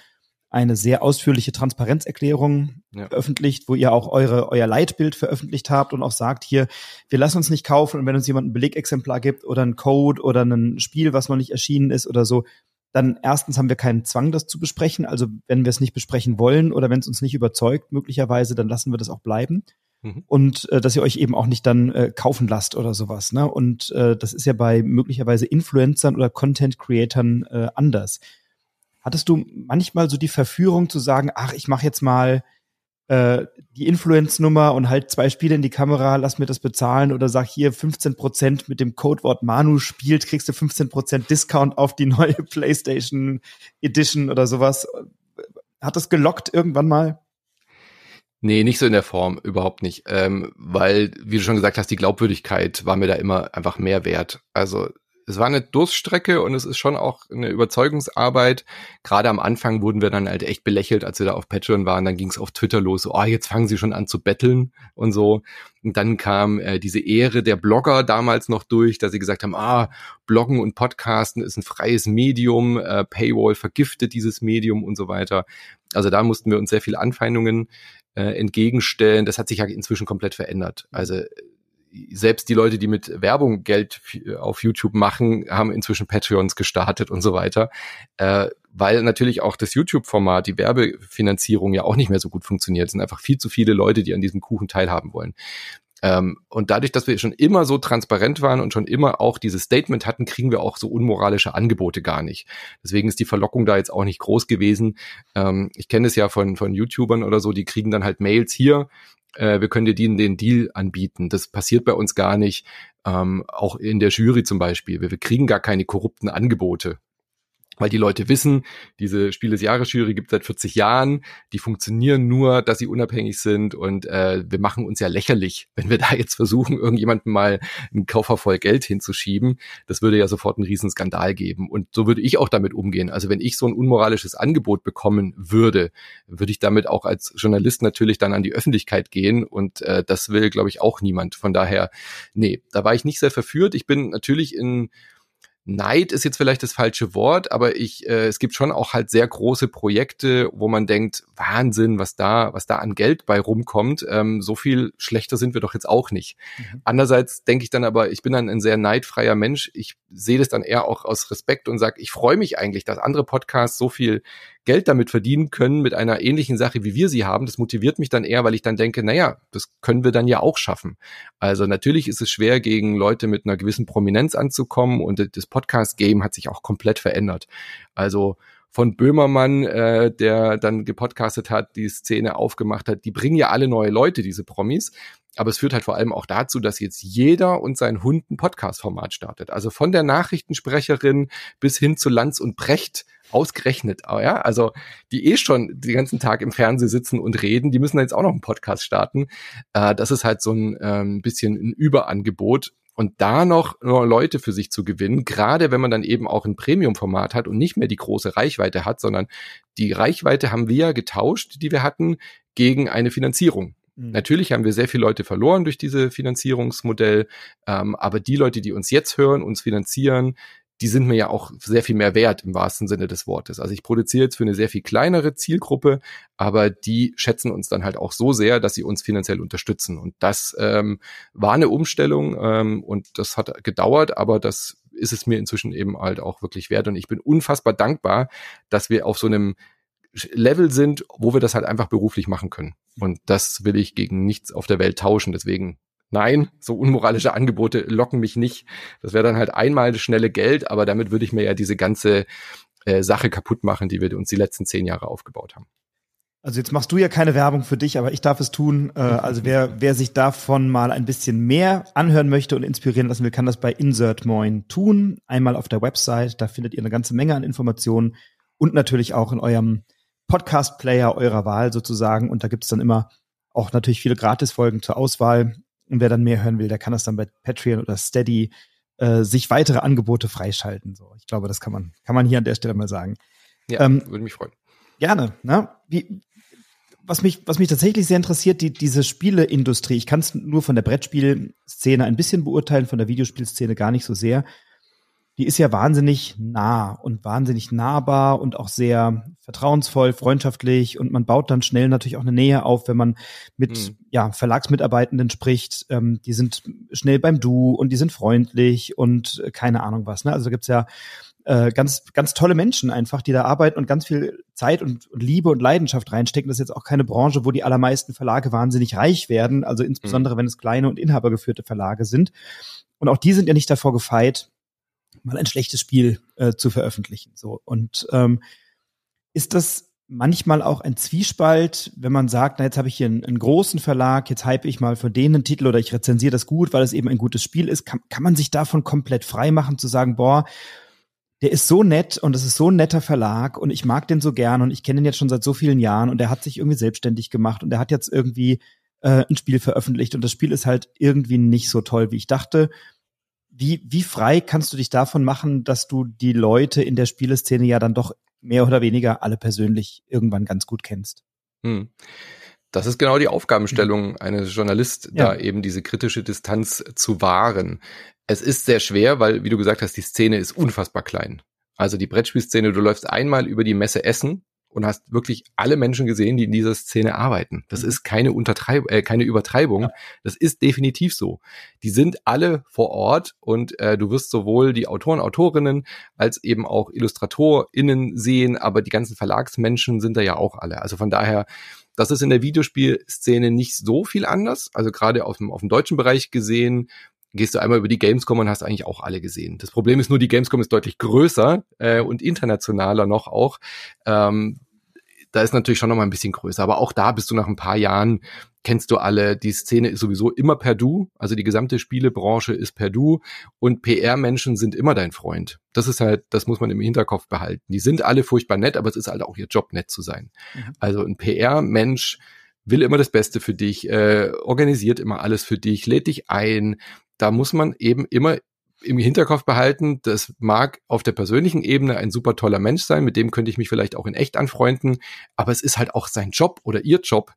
eine sehr ausführliche Transparenzerklärung ja. veröffentlicht, wo ihr auch eure, euer Leitbild veröffentlicht habt und auch sagt, hier, wir lassen uns nicht kaufen und wenn uns jemand ein Belegexemplar gibt oder ein Code oder ein Spiel, was noch nicht erschienen ist oder so, dann erstens haben wir keinen Zwang, das zu besprechen. Also wenn wir es nicht besprechen wollen oder wenn es uns nicht überzeugt, möglicherweise, dann lassen wir das auch bleiben. Mhm. Und äh, dass ihr euch eben auch nicht dann äh, kaufen lasst oder sowas. Ne? Und äh, das ist ja bei möglicherweise Influencern oder Content-Creatern äh, anders. Hattest du manchmal so die Verführung zu sagen, ach, ich mache jetzt mal äh, die Influence-Nummer und halt zwei Spiele in die Kamera, lass mir das bezahlen oder sag hier 15% mit dem Codewort Manu spielt, kriegst du 15% Discount auf die neue PlayStation Edition oder sowas. Hat das gelockt irgendwann mal? Nee, nicht so in der Form, überhaupt nicht. Ähm, weil, wie du schon gesagt hast, die Glaubwürdigkeit war mir da immer einfach mehr wert. Also es war eine Durststrecke und es ist schon auch eine Überzeugungsarbeit. Gerade am Anfang wurden wir dann halt echt belächelt, als wir da auf Patreon waren. Dann ging es auf Twitter los, so, oh, jetzt fangen sie schon an zu betteln und so. Und dann kam äh, diese Ehre der Blogger damals noch durch, dass sie gesagt haben, ah, Bloggen und Podcasten ist ein freies Medium, äh, Paywall vergiftet dieses Medium und so weiter. Also da mussten wir uns sehr viele Anfeindungen äh, entgegenstellen. Das hat sich ja inzwischen komplett verändert. Also selbst die Leute, die mit Werbung Geld auf YouTube machen, haben inzwischen Patreons gestartet und so weiter, äh, weil natürlich auch das YouTube-Format, die Werbefinanzierung ja auch nicht mehr so gut funktioniert. Es sind einfach viel zu viele Leute, die an diesem Kuchen teilhaben wollen. Ähm, und dadurch, dass wir schon immer so transparent waren und schon immer auch dieses Statement hatten, kriegen wir auch so unmoralische Angebote gar nicht. Deswegen ist die Verlockung da jetzt auch nicht groß gewesen. Ähm, ich kenne es ja von, von YouTubern oder so, die kriegen dann halt Mails hier äh, wir können dir den, den Deal anbieten. Das passiert bei uns gar nicht. Ähm, auch in der Jury zum Beispiel. Wir, wir kriegen gar keine korrupten Angebote weil die Leute wissen, diese Spiel des Jahres Jury gibt seit 40 Jahren, die funktionieren nur, dass sie unabhängig sind und äh, wir machen uns ja lächerlich, wenn wir da jetzt versuchen, irgendjemandem mal einen Kaufer Geld hinzuschieben. Das würde ja sofort einen riesen Skandal geben und so würde ich auch damit umgehen. Also wenn ich so ein unmoralisches Angebot bekommen würde, würde ich damit auch als Journalist natürlich dann an die Öffentlichkeit gehen und äh, das will, glaube ich, auch niemand. Von daher, nee, da war ich nicht sehr verführt. Ich bin natürlich in Neid ist jetzt vielleicht das falsche Wort, aber ich, äh, es gibt schon auch halt sehr große Projekte, wo man denkt, Wahnsinn, was da, was da an Geld bei rumkommt. Ähm, so viel schlechter sind wir doch jetzt auch nicht. Mhm. Andererseits denke ich dann aber, ich bin dann ein sehr neidfreier Mensch. Ich sehe das dann eher auch aus Respekt und sage, ich freue mich eigentlich, dass andere Podcasts so viel Geld damit verdienen können mit einer ähnlichen Sache, wie wir sie haben. Das motiviert mich dann eher, weil ich dann denke, naja, das können wir dann ja auch schaffen. Also natürlich ist es schwer, gegen Leute mit einer gewissen Prominenz anzukommen und das Podcast-Game hat sich auch komplett verändert. Also von Böhmermann, äh, der dann gepodcastet hat, die Szene aufgemacht hat, die bringen ja alle neue Leute, diese Promis. Aber es führt halt vor allem auch dazu, dass jetzt jeder und sein Hund ein Podcast-Format startet. Also von der Nachrichtensprecherin bis hin zu Lanz und Brecht ausgerechnet. Ja, also die eh schon den ganzen Tag im Fernsehen sitzen und reden, die müssen jetzt auch noch einen Podcast starten. Äh, das ist halt so ein ähm, bisschen ein Überangebot und da noch Leute für sich zu gewinnen, gerade wenn man dann eben auch ein Premium-Format hat und nicht mehr die große Reichweite hat, sondern die Reichweite haben wir ja getauscht, die wir hatten, gegen eine Finanzierung. Mhm. Natürlich haben wir sehr viele Leute verloren durch diese Finanzierungsmodell, ähm, aber die Leute, die uns jetzt hören, uns finanzieren, die sind mir ja auch sehr viel mehr wert im wahrsten Sinne des Wortes. Also ich produziere jetzt für eine sehr viel kleinere Zielgruppe, aber die schätzen uns dann halt auch so sehr, dass sie uns finanziell unterstützen. Und das ähm, war eine Umstellung ähm, und das hat gedauert, aber das ist es mir inzwischen eben halt auch wirklich wert. Und ich bin unfassbar dankbar, dass wir auf so einem Level sind, wo wir das halt einfach beruflich machen können. Und das will ich gegen nichts auf der Welt tauschen. Deswegen Nein, so unmoralische Angebote locken mich nicht. Das wäre dann halt einmal das schnelle Geld, aber damit würde ich mir ja diese ganze äh, Sache kaputt machen, die wir uns die letzten zehn Jahre aufgebaut haben. Also jetzt machst du ja keine Werbung für dich, aber ich darf es tun. Äh, also wer, wer sich davon mal ein bisschen mehr anhören möchte und inspirieren lassen will, kann das bei Insert Moin tun. Einmal auf der Website, da findet ihr eine ganze Menge an Informationen und natürlich auch in eurem Podcast-Player eurer Wahl sozusagen. Und da gibt es dann immer auch natürlich viele Gratisfolgen zur Auswahl. Und wer dann mehr hören will, der kann das dann bei Patreon oder Steady äh, sich weitere Angebote freischalten. So, ich glaube, das kann man, kann man hier an der Stelle mal sagen. Ja, ähm, würde mich freuen. Gerne. Ne? Wie, was mich, was mich tatsächlich sehr interessiert, die, diese Spieleindustrie. Ich kann es nur von der Brettspielszene ein bisschen beurteilen, von der Videospielszene gar nicht so sehr. Die ist ja wahnsinnig nah und wahnsinnig nahbar und auch sehr vertrauensvoll, freundschaftlich und man baut dann schnell natürlich auch eine Nähe auf, wenn man mit mhm. ja, Verlagsmitarbeitenden spricht. Ähm, die sind schnell beim Du und die sind freundlich und äh, keine Ahnung was. Ne? Also da gibt's ja äh, ganz, ganz tolle Menschen einfach, die da arbeiten und ganz viel Zeit und, und, Liebe und Leidenschaft reinstecken. Das ist jetzt auch keine Branche, wo die allermeisten Verlage wahnsinnig reich werden, also insbesondere mhm. wenn es kleine und inhabergeführte Verlage sind. Und auch die sind ja nicht davor gefeit, mal ein schlechtes Spiel äh, zu veröffentlichen. So und ähm, ist das manchmal auch ein Zwiespalt, wenn man sagt, na jetzt habe ich hier einen, einen, großen Verlag, jetzt hype ich mal für den einen Titel oder ich rezensiere das gut, weil es eben ein gutes Spiel ist, kann, kann man sich davon komplett frei machen zu sagen, boah, der ist so nett und es ist so ein netter Verlag und ich mag den so gern und ich kenne ihn jetzt schon seit so vielen Jahren und er hat sich irgendwie selbstständig gemacht und er hat jetzt irgendwie äh, ein Spiel veröffentlicht und das Spiel ist halt irgendwie nicht so toll, wie ich dachte. Wie, wie frei kannst du dich davon machen, dass du die Leute in der Spieleszene ja dann doch mehr oder weniger alle persönlich irgendwann ganz gut kennst? Hm. Das ist genau die Aufgabenstellung eines Journalist, ja. da eben diese kritische Distanz zu wahren. Es ist sehr schwer, weil, wie du gesagt hast, die Szene ist unfassbar klein. Also die Brettspielszene, du läufst einmal über die Messe Essen und hast wirklich alle Menschen gesehen, die in dieser Szene arbeiten. Das mhm. ist keine Untertreib äh, keine Übertreibung. Ja. Das ist definitiv so. Die sind alle vor Ort und äh, du wirst sowohl die Autoren, Autorinnen als eben auch IllustratorInnen sehen, aber die ganzen Verlagsmenschen sind da ja auch alle. Also von daher, das ist in der Videospielszene nicht so viel anders. Also gerade auf dem, auf dem deutschen Bereich gesehen, gehst du einmal über die Gamescom und hast eigentlich auch alle gesehen. Das Problem ist nur, die Gamescom ist deutlich größer äh, und internationaler noch auch. Ähm, da ist natürlich schon noch mal ein bisschen größer. Aber auch da bist du nach ein paar Jahren, kennst du alle. Die Szene ist sowieso immer per Du. Also die gesamte Spielebranche ist per Du. Und PR-Menschen sind immer dein Freund. Das ist halt, das muss man im Hinterkopf behalten. Die sind alle furchtbar nett, aber es ist halt auch ihr Job, nett zu sein. Mhm. Also ein PR-Mensch will immer das Beste für dich, äh, organisiert immer alles für dich, lädt dich ein, da muss man eben immer im Hinterkopf behalten, das mag auf der persönlichen Ebene ein super toller Mensch sein, mit dem könnte ich mich vielleicht auch in echt anfreunden, aber es ist halt auch sein Job oder ihr Job,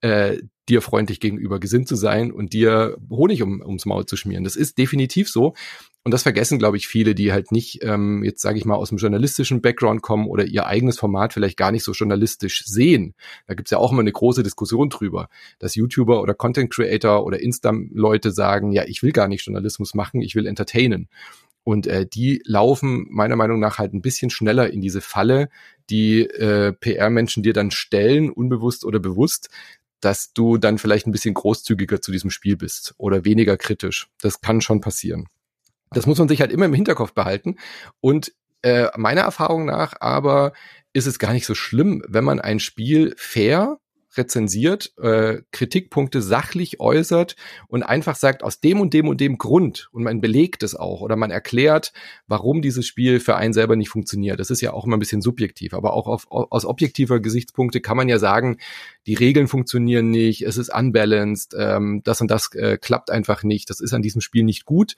äh, dir freundlich gegenüber gesinnt zu sein und dir Honig um, ums Maul zu schmieren. Das ist definitiv so. Und das vergessen, glaube ich, viele, die halt nicht, ähm, jetzt sage ich mal, aus dem journalistischen Background kommen oder ihr eigenes Format vielleicht gar nicht so journalistisch sehen. Da gibt's ja auch immer eine große Diskussion drüber, dass YouTuber oder Content Creator oder Insta-Leute sagen, ja, ich will gar nicht Journalismus machen, ich will entertainen. Und äh, die laufen meiner Meinung nach halt ein bisschen schneller in diese Falle, die äh, PR-Menschen dir dann stellen, unbewusst oder bewusst, dass du dann vielleicht ein bisschen großzügiger zu diesem Spiel bist oder weniger kritisch. Das kann schon passieren. Das muss man sich halt immer im Hinterkopf behalten. Und äh, meiner Erfahrung nach aber ist es gar nicht so schlimm, wenn man ein Spiel fair rezensiert, äh, Kritikpunkte sachlich äußert und einfach sagt, aus dem und dem und dem Grund, und man belegt es auch oder man erklärt, warum dieses Spiel für einen selber nicht funktioniert. Das ist ja auch immer ein bisschen subjektiv, aber auch auf, aus objektiver Gesichtspunkte kann man ja sagen, die Regeln funktionieren nicht, es ist unbalanced, ähm, das und das äh, klappt einfach nicht, das ist an diesem Spiel nicht gut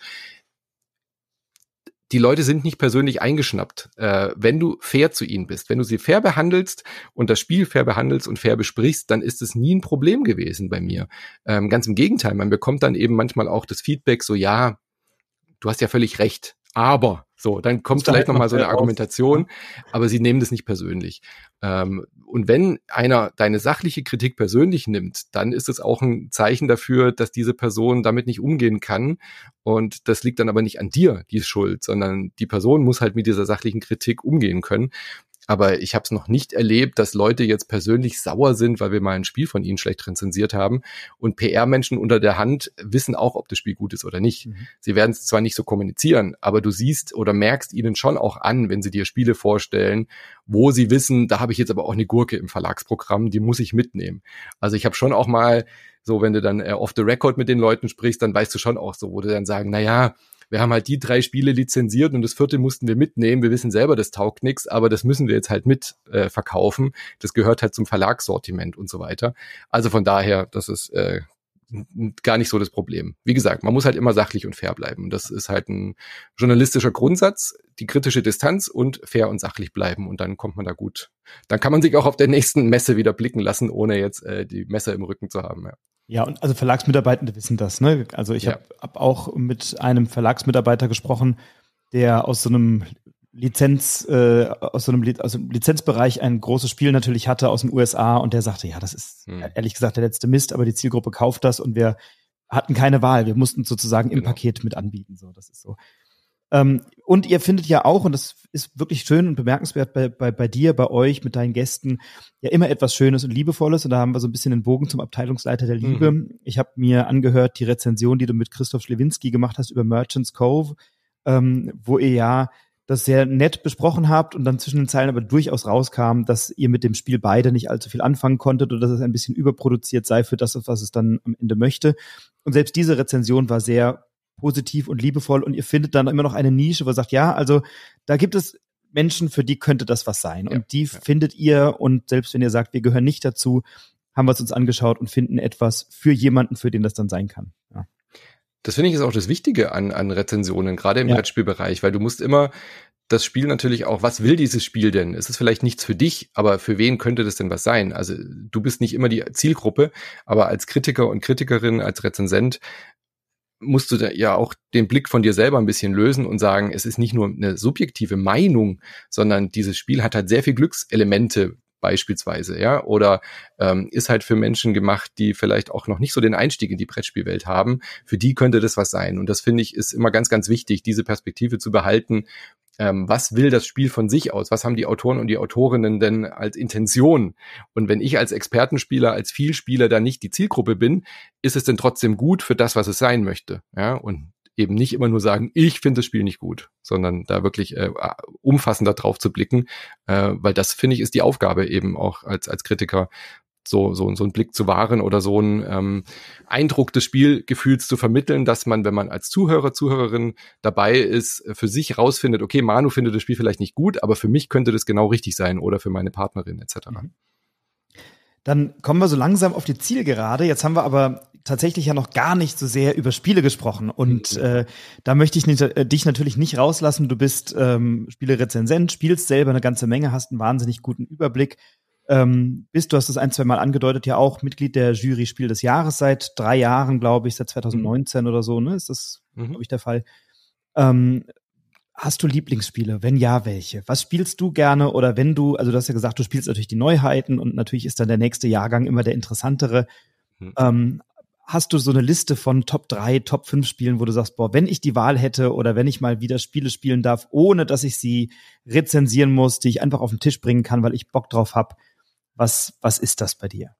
die Leute sind nicht persönlich eingeschnappt. Äh, wenn du fair zu ihnen bist, wenn du sie fair behandelst und das Spiel fair behandelst und fair besprichst, dann ist es nie ein Problem gewesen bei mir. Ähm, ganz im Gegenteil, man bekommt dann eben manchmal auch das Feedback so, ja, du hast ja völlig recht, aber so, dann kommt vielleicht noch mal so eine Argumentation, aber sie nehmen das nicht persönlich. Ähm, und wenn einer deine sachliche Kritik persönlich nimmt, dann ist es auch ein Zeichen dafür, dass diese Person damit nicht umgehen kann. Und das liegt dann aber nicht an dir, die schuld, sondern die Person muss halt mit dieser sachlichen Kritik umgehen können. Aber ich habe es noch nicht erlebt, dass Leute jetzt persönlich sauer sind, weil wir mal ein Spiel von ihnen schlecht rezensiert haben. Und PR-Menschen unter der Hand wissen auch, ob das Spiel gut ist oder nicht. Mhm. Sie werden es zwar nicht so kommunizieren, aber du siehst oder merkst ihnen schon auch an, wenn sie dir Spiele vorstellen, wo sie wissen, da habe ich jetzt aber auch eine Gurke im Verlagsprogramm, die muss ich mitnehmen. Also ich habe schon auch mal so, wenn du dann äh, off the record mit den Leuten sprichst, dann weißt du schon auch so, wo du dann sagen, na ja, wir haben halt die drei Spiele lizenziert und das vierte mussten wir mitnehmen. Wir wissen selber, das taugt nichts, aber das müssen wir jetzt halt mit äh, verkaufen. Das gehört halt zum Verlagssortiment und so weiter. Also von daher, das ist äh, gar nicht so das Problem. Wie gesagt, man muss halt immer sachlich und fair bleiben. Das ist halt ein journalistischer Grundsatz, die kritische Distanz und fair und sachlich bleiben. Und dann kommt man da gut. Dann kann man sich auch auf der nächsten Messe wieder blicken lassen, ohne jetzt äh, die Messer im Rücken zu haben. Ja. Ja, und also Verlagsmitarbeitende wissen das. Ne? Also ich ja. habe hab auch mit einem Verlagsmitarbeiter gesprochen, der aus so einem Lizenz, äh, aus so einem aus dem Lizenzbereich ein großes Spiel natürlich hatte aus den USA und der sagte, ja, das ist hm. ehrlich gesagt der letzte Mist, aber die Zielgruppe kauft das und wir hatten keine Wahl. Wir mussten sozusagen genau. im Paket mit anbieten. So, das ist so. Ähm, und ihr findet ja auch, und das ist wirklich schön und bemerkenswert bei, bei, bei dir, bei euch, mit deinen Gästen, ja immer etwas Schönes und Liebevolles. Und da haben wir so ein bisschen den Bogen zum Abteilungsleiter der Liebe. Mhm. Ich habe mir angehört die Rezension, die du mit Christoph Schlewinski gemacht hast über Merchants Cove, ähm, wo ihr ja das sehr nett besprochen habt und dann zwischen den Zeilen aber durchaus rauskam, dass ihr mit dem Spiel beide nicht allzu viel anfangen konntet oder dass es ein bisschen überproduziert sei für das, was es dann am Ende möchte. Und selbst diese Rezension war sehr positiv und liebevoll und ihr findet dann immer noch eine Nische, wo ihr sagt, ja, also da gibt es Menschen, für die könnte das was sein. Ja, und die ja. findet ihr und selbst wenn ihr sagt, wir gehören nicht dazu, haben wir es uns angeschaut und finden etwas für jemanden, für den das dann sein kann. Ja. Das finde ich ist auch das Wichtige an, an Rezensionen, gerade im. Brettspielbereich, weil du musst immer das Spiel natürlich auch, was will dieses Spiel denn? Es ist vielleicht nichts für dich, aber für wen könnte das denn was sein? Also du bist nicht immer die Zielgruppe, aber als Kritiker und Kritikerin, als Rezensent musst du da ja auch den Blick von dir selber ein bisschen lösen und sagen, es ist nicht nur eine subjektive Meinung, sondern dieses Spiel hat halt sehr viel Glückselemente beispielsweise, ja, oder ähm, ist halt für Menschen gemacht, die vielleicht auch noch nicht so den Einstieg in die Brettspielwelt haben. Für die könnte das was sein. Und das finde ich ist immer ganz, ganz wichtig, diese Perspektive zu behalten. Ähm, was will das Spiel von sich aus? Was haben die Autoren und die Autorinnen denn als Intention? Und wenn ich als Expertenspieler, als Vielspieler da nicht die Zielgruppe bin, ist es denn trotzdem gut für das, was es sein möchte? Ja, und eben nicht immer nur sagen, ich finde das Spiel nicht gut, sondern da wirklich äh, umfassender drauf zu blicken, äh, weil das finde ich ist die Aufgabe eben auch als als Kritiker so so so einen Blick zu wahren oder so einen ähm, Eindruck des Spielgefühls zu vermitteln, dass man, wenn man als Zuhörer Zuhörerin dabei ist, für sich rausfindet, okay, Manu findet das Spiel vielleicht nicht gut, aber für mich könnte das genau richtig sein oder für meine Partnerin etc. Mhm. Dann kommen wir so langsam auf die Zielgerade. Jetzt haben wir aber tatsächlich ja noch gar nicht so sehr über Spiele gesprochen. Und mhm. äh, da möchte ich nicht, äh, dich natürlich nicht rauslassen. Du bist ähm, Spielerezensent, spielst selber eine ganze Menge, hast einen wahnsinnig guten Überblick. Ähm, bist, du hast es ein, zwei Mal angedeutet, ja auch Mitglied der Jury Spiel des Jahres seit drei Jahren, glaube ich, seit 2019 mhm. oder so, ne? Ist das, mhm. glaube ich, der Fall. Ähm, Hast du Lieblingsspiele? Wenn ja, welche? Was spielst du gerne? Oder wenn du, also du hast ja gesagt, du spielst natürlich die Neuheiten und natürlich ist dann der nächste Jahrgang immer der interessantere. Mhm. Ähm, hast du so eine Liste von Top 3, Top 5 Spielen, wo du sagst, boah, wenn ich die Wahl hätte oder wenn ich mal wieder Spiele spielen darf, ohne dass ich sie rezensieren muss, die ich einfach auf den Tisch bringen kann, weil ich Bock drauf habe, was, was ist das bei dir?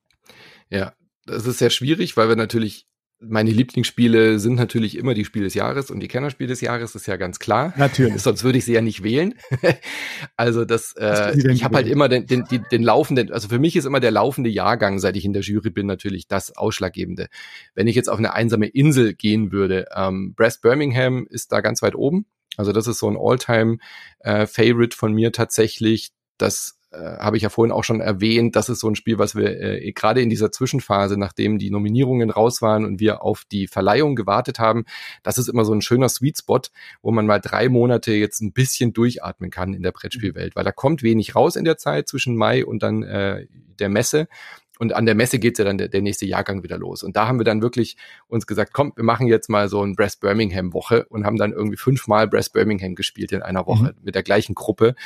Ja, das ist sehr schwierig, weil wir natürlich meine Lieblingsspiele sind natürlich immer die Spiele des Jahres und die Kennerspiele des Jahres, ist ja ganz klar. Natürlich. Sonst würde ich sie ja nicht wählen. also das, äh, ich habe halt immer den, den, den, den laufenden, also für mich ist immer der laufende Jahrgang, seit ich in der Jury bin, natürlich das Ausschlaggebende. Wenn ich jetzt auf eine einsame Insel gehen würde, ähm, Brass Birmingham ist da ganz weit oben. Also das ist so ein All-Time-Favorite äh, von mir tatsächlich. Das äh, habe ich ja vorhin auch schon erwähnt, das ist so ein Spiel, was wir äh, gerade in dieser Zwischenphase, nachdem die Nominierungen raus waren und wir auf die Verleihung gewartet haben, das ist immer so ein schöner Sweet Spot, wo man mal drei Monate jetzt ein bisschen durchatmen kann in der Brettspielwelt, weil da kommt wenig raus in der Zeit zwischen Mai und dann äh, der Messe. Und an der Messe geht's ja dann der, der nächste Jahrgang wieder los. Und da haben wir dann wirklich uns gesagt, komm, wir machen jetzt mal so ein Brass Birmingham Woche und haben dann irgendwie fünfmal Brass Birmingham gespielt in einer Woche mhm. mit der gleichen Gruppe.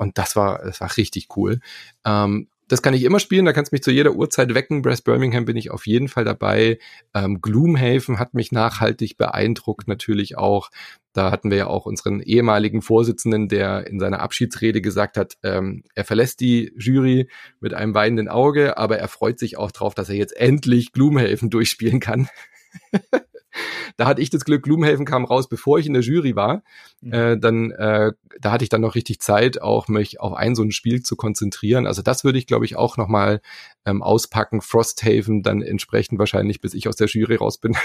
Und das war, das war richtig cool. Ähm, das kann ich immer spielen, da kannst du mich zu jeder Uhrzeit wecken. Brass Birmingham bin ich auf jeden Fall dabei. Ähm, Gloomhaven hat mich nachhaltig beeindruckt, natürlich auch. Da hatten wir ja auch unseren ehemaligen Vorsitzenden, der in seiner Abschiedsrede gesagt hat, ähm, er verlässt die Jury mit einem weinenden Auge, aber er freut sich auch drauf, dass er jetzt endlich Gloomhaven durchspielen kann. da hatte ich das Glück, Gloomhaven kam raus, bevor ich in der Jury war. Mhm. Äh, dann, äh, da hatte ich dann noch richtig Zeit, auch mich auf ein so ein Spiel zu konzentrieren. Also das würde ich, glaube ich, auch nochmal ähm, auspacken. Frosthaven dann entsprechend wahrscheinlich, bis ich aus der Jury raus bin.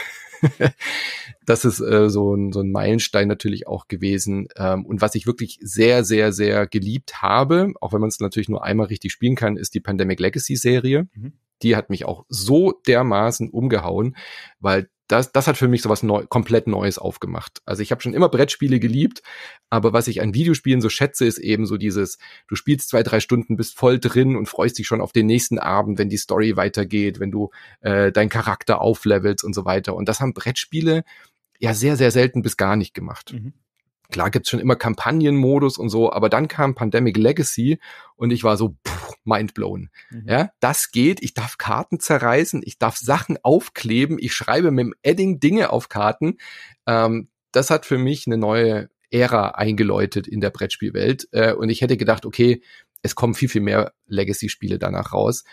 das ist äh, so, ein, so ein Meilenstein natürlich auch gewesen. Ähm, und was ich wirklich sehr, sehr, sehr geliebt habe, auch wenn man es natürlich nur einmal richtig spielen kann, ist die Pandemic Legacy Serie. Mhm die hat mich auch so dermaßen umgehauen, weil das, das hat für mich sowas neu, komplett Neues aufgemacht. Also ich habe schon immer Brettspiele geliebt, aber was ich an Videospielen so schätze, ist eben so dieses, du spielst zwei, drei Stunden, bist voll drin und freust dich schon auf den nächsten Abend, wenn die Story weitergeht, wenn du äh, deinen Charakter auflevelst und so weiter. Und das haben Brettspiele ja sehr, sehr selten bis gar nicht gemacht. Mhm. Klar gibt's schon immer Kampagnenmodus und so, aber dann kam Pandemic Legacy und ich war so pff, mindblown. Mhm. Ja, das geht. Ich darf Karten zerreißen, ich darf Sachen aufkleben, ich schreibe mit dem Edding Dinge auf Karten. Ähm, das hat für mich eine neue Ära eingeläutet in der Brettspielwelt. Äh, und ich hätte gedacht, okay, es kommen viel, viel mehr Legacy-Spiele danach raus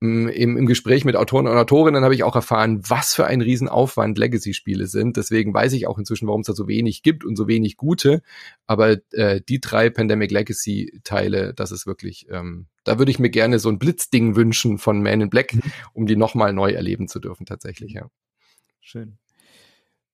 im, im Gespräch mit Autoren und Autorinnen habe ich auch erfahren, was für ein Riesenaufwand Legacy-Spiele sind. Deswegen weiß ich auch inzwischen, warum es da so wenig gibt und so wenig gute. Aber äh, die drei Pandemic Legacy-Teile, das ist wirklich, ähm, da würde ich mir gerne so ein Blitzding wünschen von Man in Black, mhm. um die nochmal neu erleben zu dürfen, tatsächlich, ja. Schön.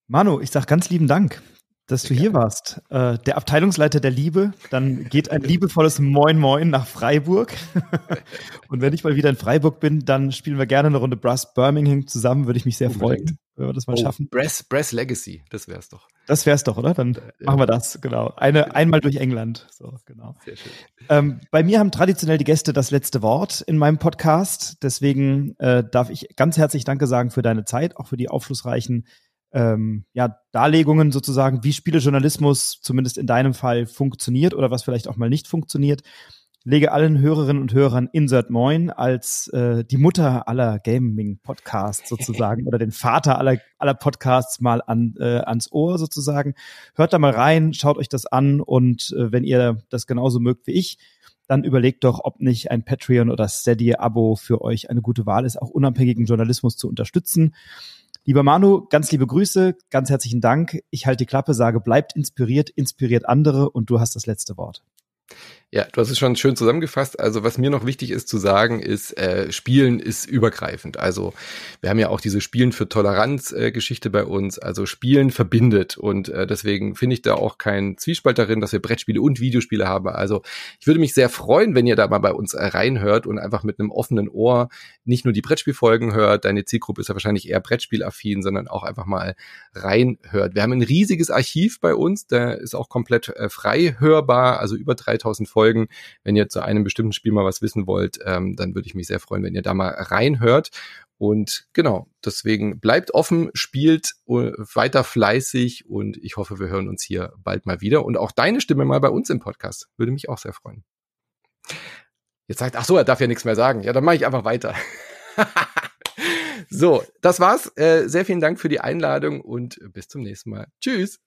Manu, ich sag ganz lieben Dank dass du hier warst. Äh, der Abteilungsleiter der Liebe. Dann geht ein liebevolles Moin Moin nach Freiburg. und wenn ich mal wieder in Freiburg bin, dann spielen wir gerne eine Runde Brass Birmingham zusammen. Würde ich mich sehr Unbedingt. freuen, wenn wir das mal oh, schaffen. Brass, Brass Legacy, das wär's doch. Das wär's doch, oder? Dann ja. machen wir das, genau. Eine, einmal durch England. So, genau. Sehr schön. Ähm, bei mir haben traditionell die Gäste das letzte Wort in meinem Podcast. Deswegen äh, darf ich ganz herzlich Danke sagen für deine Zeit, auch für die aufschlussreichen ähm, ja, Darlegungen sozusagen, wie Spielejournalismus zumindest in deinem Fall funktioniert oder was vielleicht auch mal nicht funktioniert. Lege allen Hörerinnen und Hörern Insert Moin als äh, die Mutter aller Gaming-Podcasts sozusagen oder den Vater aller, aller Podcasts mal an, äh, ans Ohr sozusagen. Hört da mal rein, schaut euch das an und äh, wenn ihr das genauso mögt wie ich, dann überlegt doch, ob nicht ein Patreon oder Steady-Abo für euch eine gute Wahl ist, auch unabhängigen Journalismus zu unterstützen. Lieber Manu, ganz liebe Grüße, ganz herzlichen Dank. Ich halte die Klappe, sage, bleibt inspiriert, inspiriert andere und du hast das letzte Wort. Ja, du hast es schon schön zusammengefasst. Also was mir noch wichtig ist zu sagen, ist, äh, Spielen ist übergreifend. Also wir haben ja auch diese Spielen für Toleranz-Geschichte äh, bei uns. Also Spielen verbindet und äh, deswegen finde ich da auch kein Zwiespalt darin, dass wir Brettspiele und Videospiele haben. Also ich würde mich sehr freuen, wenn ihr da mal bei uns äh, reinhört und einfach mit einem offenen Ohr nicht nur die Brettspielfolgen hört. Deine Zielgruppe ist ja wahrscheinlich eher Brettspielaffin, sondern auch einfach mal reinhört. Wir haben ein riesiges Archiv bei uns, der ist auch komplett äh, frei hörbar, also über 3000 Folgen Folgen. Wenn ihr zu einem bestimmten Spiel mal was wissen wollt, ähm, dann würde ich mich sehr freuen, wenn ihr da mal reinhört. Und genau, deswegen bleibt offen, spielt äh, weiter fleißig und ich hoffe, wir hören uns hier bald mal wieder und auch deine Stimme mal bei uns im Podcast. Würde mich auch sehr freuen. Jetzt sagt, ach so, er darf ja nichts mehr sagen. Ja, dann mache ich einfach weiter. so, das war's. Äh, sehr vielen Dank für die Einladung und bis zum nächsten Mal. Tschüss.